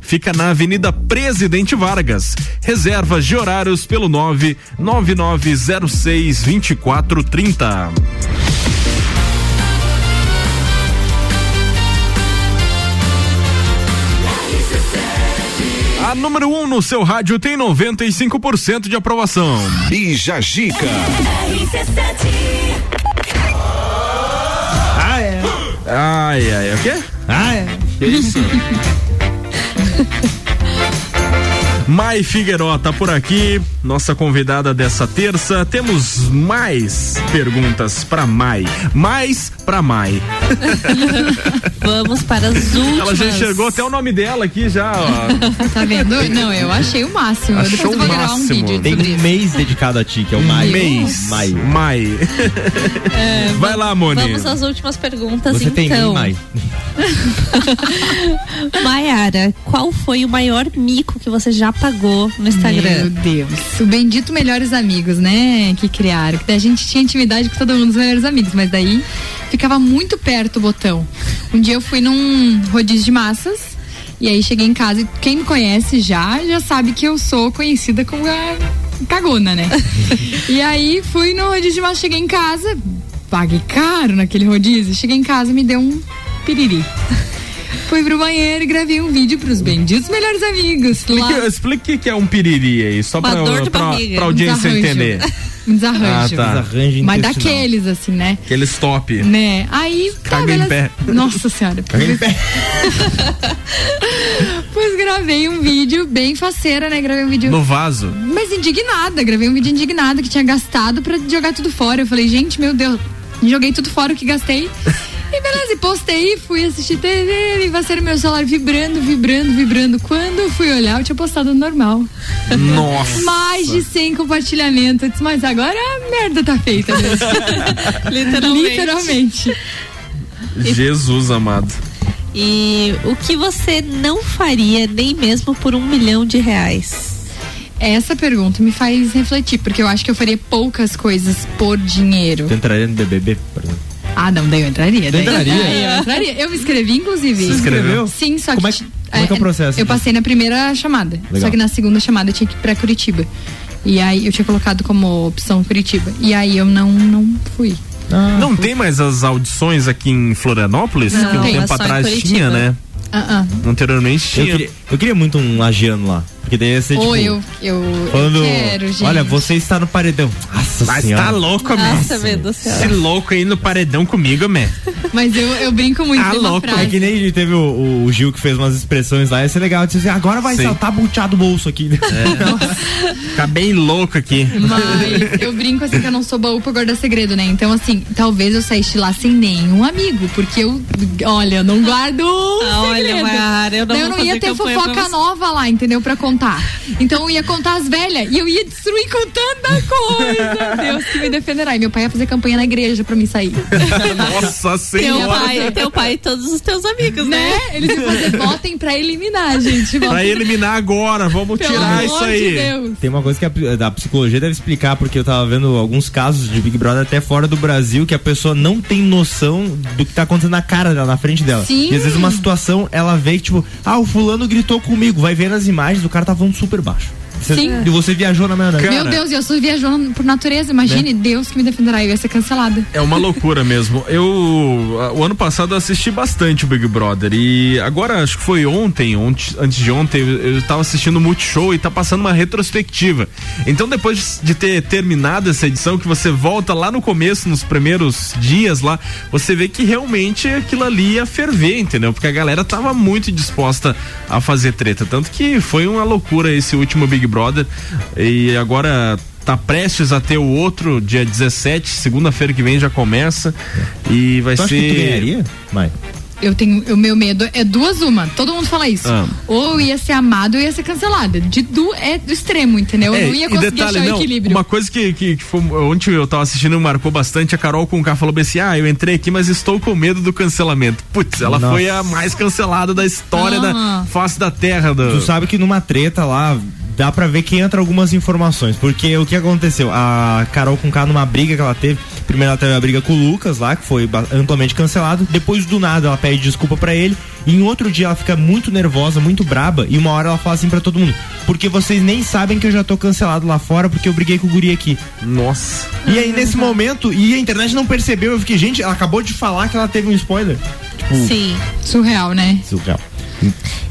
[SPEAKER 1] Fica na Avenida Presidente Vargas. Reservas de horários pelo 99906 2430. A número 1 um no seu rádio tem 95% de aprovação.
[SPEAKER 16] Bija Gica.
[SPEAKER 1] Ai, ai, o quê?
[SPEAKER 3] Ah, é.
[SPEAKER 1] Que isso? Yeah. Mai Figueiró tá por aqui, nossa convidada dessa terça. Temos mais perguntas pra Mai. Mais pra Mai.
[SPEAKER 2] Vamos para as últimas.
[SPEAKER 1] Ela já enxergou até o nome dela aqui já, ó.
[SPEAKER 4] Tá vendo? Não, eu achei o máximo.
[SPEAKER 1] Achou
[SPEAKER 4] Depois eu vou gravar um vídeo
[SPEAKER 3] Tem um mês dedicado a ti, que é o maio.
[SPEAKER 1] Mês.
[SPEAKER 3] Maio.
[SPEAKER 1] Mai.
[SPEAKER 2] É,
[SPEAKER 1] Vai
[SPEAKER 2] va-
[SPEAKER 1] lá, Moni.
[SPEAKER 2] Vamos às últimas perguntas,
[SPEAKER 3] Você tem
[SPEAKER 2] então.
[SPEAKER 3] mim, Mai.
[SPEAKER 2] Maiara, qual foi o maior mico que você já pagou no
[SPEAKER 4] Meu
[SPEAKER 2] Instagram?
[SPEAKER 4] Deus. O bendito Melhores Amigos, né? Que criaram. Que a gente tinha intimidade com todo mundo dos Melhores Amigos, mas daí ficava muito perto o botão. Um dia eu fui num rodízio de massas e aí cheguei em casa e quem me conhece já, já sabe que eu sou conhecida como a cagona, né? e aí fui no rodízio de massas, cheguei em casa, paguei caro naquele rodízio, cheguei em casa e me deu um piriri. Fui pro banheiro e gravei um vídeo pros benditos melhores amigos.
[SPEAKER 1] Explique,
[SPEAKER 4] Lá-
[SPEAKER 1] explique o que é um piriri aí, só pra, pra,
[SPEAKER 2] barriga.
[SPEAKER 1] pra audiência
[SPEAKER 4] Desarranjo.
[SPEAKER 1] entender.
[SPEAKER 4] Um desarranjo.
[SPEAKER 1] Ah, tá.
[SPEAKER 3] Desarranjo
[SPEAKER 4] Mas daqueles, assim, né?
[SPEAKER 1] Aqueles top.
[SPEAKER 4] Né? Aí. tá,
[SPEAKER 1] Caga em
[SPEAKER 4] beleza.
[SPEAKER 1] pé.
[SPEAKER 4] Nossa senhora.
[SPEAKER 3] Caga em pé.
[SPEAKER 4] Pois gravei um vídeo bem faceira, né? Gravei um vídeo.
[SPEAKER 1] No vaso.
[SPEAKER 4] Mas indignada, gravei um vídeo indignada que tinha gastado pra jogar tudo fora. Eu falei, gente, meu Deus, joguei tudo fora o que gastei. E beleza, postei, fui assistir TV, e vai ser meu celular vibrando, vibrando, vibrando. Quando eu fui olhar, eu tinha postado no normal.
[SPEAKER 1] Nossa.
[SPEAKER 4] Mais de 100 compartilhamentos. Eu disse, mas agora a merda tá feita mesmo.
[SPEAKER 2] Literalmente.
[SPEAKER 4] Literalmente.
[SPEAKER 1] Jesus amado.
[SPEAKER 2] E o que você não faria nem mesmo por um milhão de reais?
[SPEAKER 4] Essa pergunta me faz refletir, porque eu acho que eu faria poucas coisas por dinheiro.
[SPEAKER 3] Tu entraria no BBB, por exemplo?
[SPEAKER 4] Ah, não, daí eu entraria. Daí,
[SPEAKER 3] entraria?
[SPEAKER 4] Daí eu entraria. Eu me inscrevi, inclusive.
[SPEAKER 3] Se inscreveu?
[SPEAKER 4] Sim, só que.
[SPEAKER 3] Como é que- como é que é o processo,
[SPEAKER 4] Eu
[SPEAKER 3] então?
[SPEAKER 4] passei na primeira chamada.
[SPEAKER 3] Legal.
[SPEAKER 4] Só que na segunda chamada eu tinha que ir pra Curitiba. E aí eu tinha colocado como opção Curitiba. E aí eu não, não fui.
[SPEAKER 1] Não tem mais as audições aqui em Florianópolis?
[SPEAKER 4] Não,
[SPEAKER 1] que um
[SPEAKER 4] tem, é
[SPEAKER 1] tempo atrás tinha, né?
[SPEAKER 4] Ah, ah.
[SPEAKER 1] Anteriormente
[SPEAKER 3] Eu
[SPEAKER 1] tinha.
[SPEAKER 3] queria, eu queria muito um lagiano lá. Porque daí ia ser
[SPEAKER 4] Ou
[SPEAKER 3] tipo.
[SPEAKER 4] eu, eu,
[SPEAKER 3] Falando,
[SPEAKER 4] eu quero, gente.
[SPEAKER 3] olha, você está no paredão. Nossa
[SPEAKER 1] Mas
[SPEAKER 3] senhora.
[SPEAKER 1] tá louco,
[SPEAKER 2] Nossa,
[SPEAKER 1] man.
[SPEAKER 2] meu Deus do céu.
[SPEAKER 1] Esse louco aí no paredão comigo, man.
[SPEAKER 4] Mas eu, eu brinco muito
[SPEAKER 1] Ah,
[SPEAKER 4] uma
[SPEAKER 1] louco,
[SPEAKER 4] frase.
[SPEAKER 3] É que nem teve o, o Gil que fez umas expressões lá, ia ser legal. Dizer, agora vai
[SPEAKER 1] Sim.
[SPEAKER 3] saltar buteado o bolso aqui.
[SPEAKER 1] Fica bem louco aqui.
[SPEAKER 4] Mas eu brinco assim que eu não sou baú pra guardar segredo, né? Então, assim, talvez eu saísse lá sem nenhum amigo, porque eu, olha, eu não guardo um
[SPEAKER 2] Ah, olha. Mayara, eu não
[SPEAKER 4] eu não ia ter
[SPEAKER 2] pra
[SPEAKER 4] fofoca
[SPEAKER 2] você.
[SPEAKER 4] nova lá, entendeu? Pra contar. Então eu ia contar as velhas e eu ia destruir com tanta coisa. Deus que me defenderá. E meu pai ia fazer campanha na igreja pra mim sair.
[SPEAKER 1] Nossa
[SPEAKER 2] Teu
[SPEAKER 1] senhora.
[SPEAKER 2] pai, teu pai e todos os teus amigos, né?
[SPEAKER 4] né? Eles iam fazer votem pra eliminar, gente.
[SPEAKER 1] Pra
[SPEAKER 4] Votem
[SPEAKER 1] eliminar agora, vamos
[SPEAKER 4] Pelo
[SPEAKER 1] tirar
[SPEAKER 4] amor
[SPEAKER 1] isso
[SPEAKER 4] de
[SPEAKER 1] aí.
[SPEAKER 4] Deus.
[SPEAKER 3] Tem uma coisa que a, da psicologia deve explicar, porque eu tava vendo alguns casos de Big Brother até fora do Brasil, que a pessoa não tem noção do que tá acontecendo na cara dela, na frente dela.
[SPEAKER 4] Sim.
[SPEAKER 3] E às vezes uma situação, ela vê que, tipo, ah, o fulano gritou comigo, vai ver nas imagens, o cara tá falando super baixo.
[SPEAKER 4] Sim.
[SPEAKER 3] E você viajou na maionese.
[SPEAKER 1] Cara,
[SPEAKER 4] Meu Deus, eu sou viajando por natureza. Imagine, Deus que me defenderá. Eu ia ser cancelada.
[SPEAKER 1] É uma loucura mesmo. Eu, o ano passado, assisti bastante o Big Brother. E agora, acho que foi ontem, ont- antes de ontem, eu, eu tava assistindo o Multishow e tá passando uma retrospectiva. Então, depois de ter terminado essa edição, que você volta lá no começo, nos primeiros dias lá, você vê que realmente aquilo ali ia ferver, entendeu? Porque a galera tava muito disposta a fazer treta. Tanto que foi uma loucura esse último Big Brother. E agora tá prestes a ter o outro, dia 17, segunda-feira que vem já começa. E vai
[SPEAKER 3] Tu acha
[SPEAKER 1] ser.
[SPEAKER 3] que tu ganharia, Mai?
[SPEAKER 4] Eu tenho, o meu medo é duas uma. Todo mundo fala isso.
[SPEAKER 1] Ah.
[SPEAKER 4] Ou ia ser amado ou ia ser cancelada. De du é do extremo, entendeu?
[SPEAKER 1] É,
[SPEAKER 4] eu não ia conseguir
[SPEAKER 1] detalhe,
[SPEAKER 4] achar o
[SPEAKER 1] não,
[SPEAKER 4] equilíbrio.
[SPEAKER 1] Uma coisa que, que, que foi, ontem eu tava assistindo e marcou bastante, a Carol com o falou bem assim: ah, eu entrei aqui, mas estou com medo do cancelamento. Putz, ela
[SPEAKER 3] Nossa.
[SPEAKER 1] foi a mais cancelada da história
[SPEAKER 4] Ah.
[SPEAKER 1] da face da terra. Do...
[SPEAKER 3] Tu sabe que numa treta lá dá pra ver que entra algumas informações. Porque o que aconteceu? A Carol com K numa briga que ela teve. Primeiro ela teve a briga com o Lucas lá, que foi amplamente cancelado. Depois do nada ela pede desculpa pra ele. E em outro dia ela fica muito nervosa, muito braba. E uma hora ela fala assim pra todo mundo: Porque vocês nem sabem que eu já tô cancelado lá fora porque eu briguei com o guri aqui.
[SPEAKER 1] Nossa.
[SPEAKER 3] E aí nesse momento, e a internet não percebeu. Eu fiquei, gente, ela acabou de falar que ela teve um spoiler. Tipo,
[SPEAKER 2] Sim.
[SPEAKER 4] Surreal, né?
[SPEAKER 3] surreal.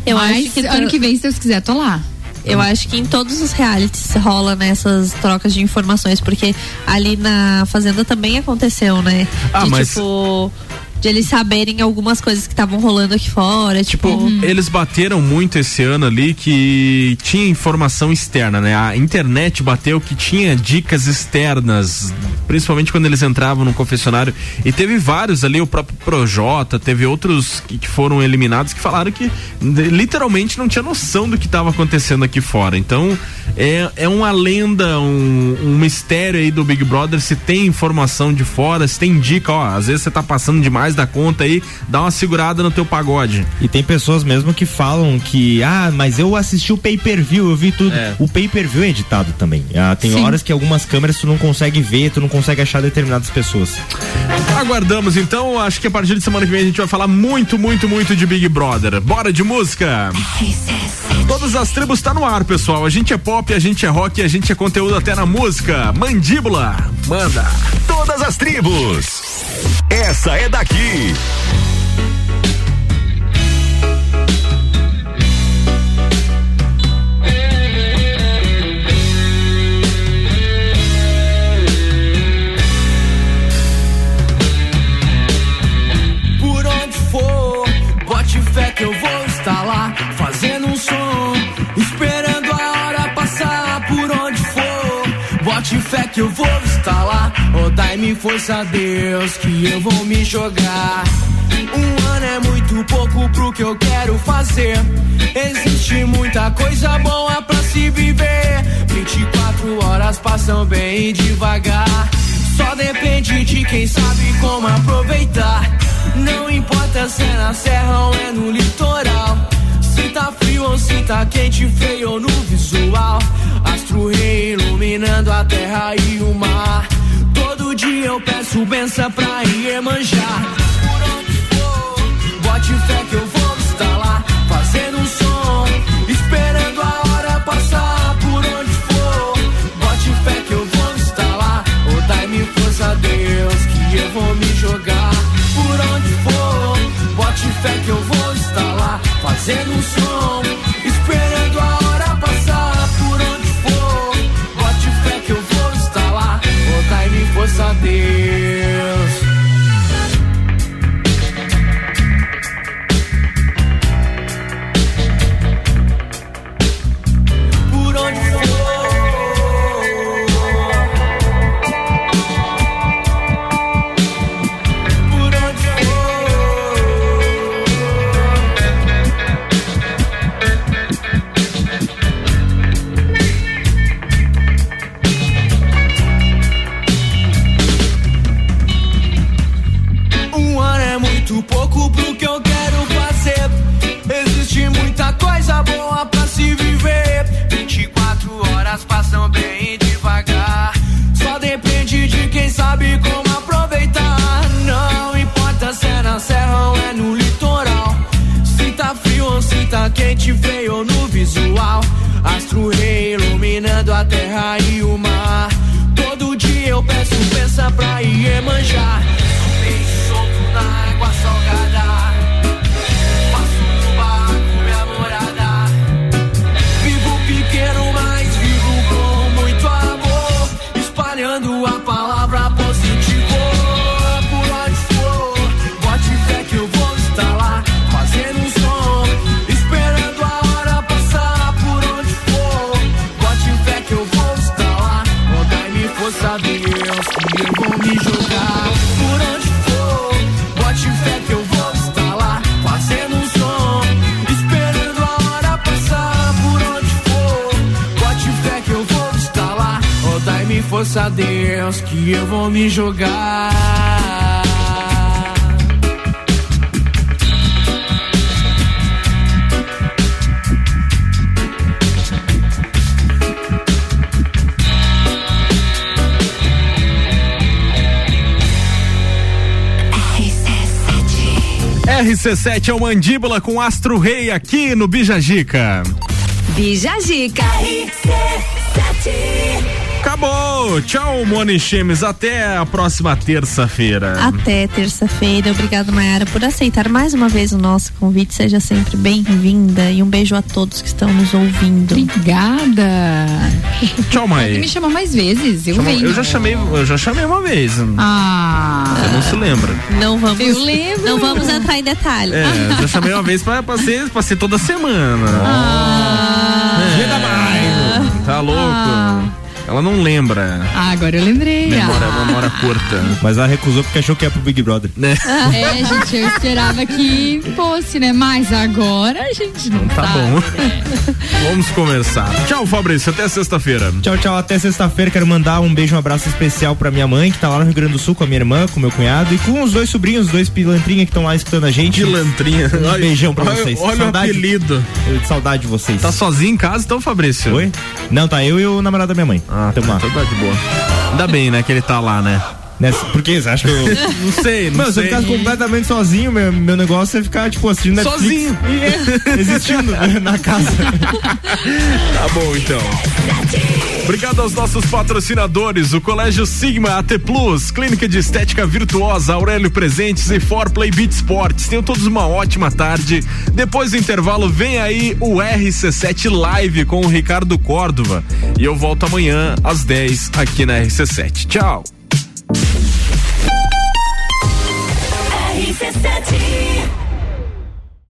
[SPEAKER 2] Eu
[SPEAKER 4] Mas
[SPEAKER 2] acho que
[SPEAKER 4] ano que vem, se Deus quiser, tô lá.
[SPEAKER 2] Eu acho que em todos os realities rola nessas trocas de informações, porque ali na Fazenda também aconteceu, né?
[SPEAKER 1] Ah,
[SPEAKER 2] de
[SPEAKER 1] mas-
[SPEAKER 2] tipo. De eles saberem algumas coisas que estavam rolando aqui fora. Tipo,
[SPEAKER 1] Eles bateram muito esse ano ali que tinha informação externa, né? A internet bateu que tinha dicas externas, principalmente quando eles entravam no confessionário. E teve vários ali, o próprio Projota, teve outros que, que foram eliminados que falaram que literalmente não tinha noção do que estava acontecendo aqui fora. Então é, é uma lenda, um, um mistério aí do Big Brother se tem informação de fora, se tem dica, ó, às vezes você tá passando demais da conta aí, dá uma segurada no teu pagode.
[SPEAKER 3] E tem pessoas mesmo que falam que, ah, mas eu assisti o pay-per-view, eu vi tudo. O pay-per-view é editado também. Ah, tem
[SPEAKER 1] Sim.
[SPEAKER 3] horas que algumas câmeras tu não consegue ver, tu não consegue achar determinadas pessoas.
[SPEAKER 1] Aguardamos então, acho que a partir de semana que vem a gente vai falar muito, muito, muito de Big Brother. Bora de música? Todas as tribos tá no ar, pessoal. A gente é pop, a gente é rock, a gente é conteúdo até na música. Mandíbula, manda.
[SPEAKER 16] Todas as tribos. Essa é daqui.
[SPEAKER 13] Fé que eu vou estar lá, oh, dai-me força, Deus, que eu vou me jogar. Um ano é muito pouco pro que eu quero fazer. Existe muita coisa boa pra se viver. 24 horas passam bem devagar. Só depende de quem sabe como aproveitar. Não importa se é na serra ou é no litoral. Tá frio ou se tá quente, feio ou no visual. Astro rei iluminando a terra e o mar. Todo dia eu peço benção pra ir manjar. Por onde for, bote fé que eu vou estar lá. Fazendo um som, esperando a hora passar. Por onde for, bote fé que eu vou estar lá. Oh, dai-me força, Deus, que eu vou me jogar. Por onde for, bote fé que eu vou estar lá. Fazendo um som, esperando a hora passar. Por onde for, bote fé que eu vou estar lá. Oh, dai-me força, Deus.
[SPEAKER 1] RC7 é o Mandíbula com Astro Rei aqui no Bijagica.
[SPEAKER 8] Bija Zica.
[SPEAKER 1] Acabou! Tchau, Moni Chemes. Até a próxima terça-feira.
[SPEAKER 2] Até terça-feira. Obrigado, Mayara, por aceitar mais uma vez o nosso convite. Seja sempre bem-vinda e um beijo a todos que estão nos ouvindo.
[SPEAKER 4] Obrigada.
[SPEAKER 1] Tchau, Mai.
[SPEAKER 4] Me chama mais vezes, eu
[SPEAKER 1] Chama-
[SPEAKER 4] venho.
[SPEAKER 1] eu já chamei, eu já chamei uma vez.
[SPEAKER 4] Ah.
[SPEAKER 1] Você não se lembra?
[SPEAKER 2] Não vamos,
[SPEAKER 4] Eu lembro.
[SPEAKER 2] não vamos entrar em detalhe.
[SPEAKER 1] É, eu já chamei uma vez pra, pra, ser, pra ser toda semana. É. Ela não lembra.
[SPEAKER 4] Ah, agora eu lembrei.
[SPEAKER 1] Memória,
[SPEAKER 4] ah.
[SPEAKER 1] memória curta.
[SPEAKER 3] Mas ela recusou porque achou que ia pro Big Brother.
[SPEAKER 1] Né?
[SPEAKER 4] É, gente, eu esperava que fosse, né? Mas agora a gente não
[SPEAKER 1] Tá
[SPEAKER 4] sabe,
[SPEAKER 1] bom.
[SPEAKER 4] né?
[SPEAKER 1] Vamos conversar. Tchau, Fabrício. Até sexta-feira.
[SPEAKER 3] Tchau, tchau. Até sexta-feira. Quero mandar um beijo, um abraço especial pra minha mãe, que tá lá no Rio Grande do Sul com a minha irmã, com meu cunhado e com os dois sobrinhos, os dois pilantrinha que estão lá escutando a gente.
[SPEAKER 1] Pilantrinha.
[SPEAKER 3] Um beijão pra
[SPEAKER 1] olha-
[SPEAKER 3] vocês.
[SPEAKER 1] olha o apelido.
[SPEAKER 3] Eu de saudade de vocês.
[SPEAKER 1] Tá sozinho em casa, então, Fabrício?
[SPEAKER 3] Oi? Não, tá eu e o namorado da minha mãe.
[SPEAKER 1] Ah,
[SPEAKER 3] Lá.
[SPEAKER 1] Então tá de boa. Ainda bem, né, que ele tá lá, né?
[SPEAKER 3] Nessa, por que você acha que eu.
[SPEAKER 1] Não sei, não
[SPEAKER 3] Mano, se eu
[SPEAKER 1] sei.
[SPEAKER 3] ficasse completamente sozinho, meu, meu negócio é ficar, tipo, assistindo Netflix.
[SPEAKER 1] Sozinho.
[SPEAKER 3] Existindo na casa.
[SPEAKER 1] Tá bom, então. Obrigado aos nossos patrocinadores, o Colégio Sigma, AT Plus, Clínica de Estética Virtuosa, Aurélio Presentes e Forplay Beat Sports. Tenham todos uma ótima tarde. Depois do intervalo, vem aí o RC7 Live com o Ricardo Córdova. E eu volto amanhã às 10 aqui na RC7. Tchau.
[SPEAKER 21] RC7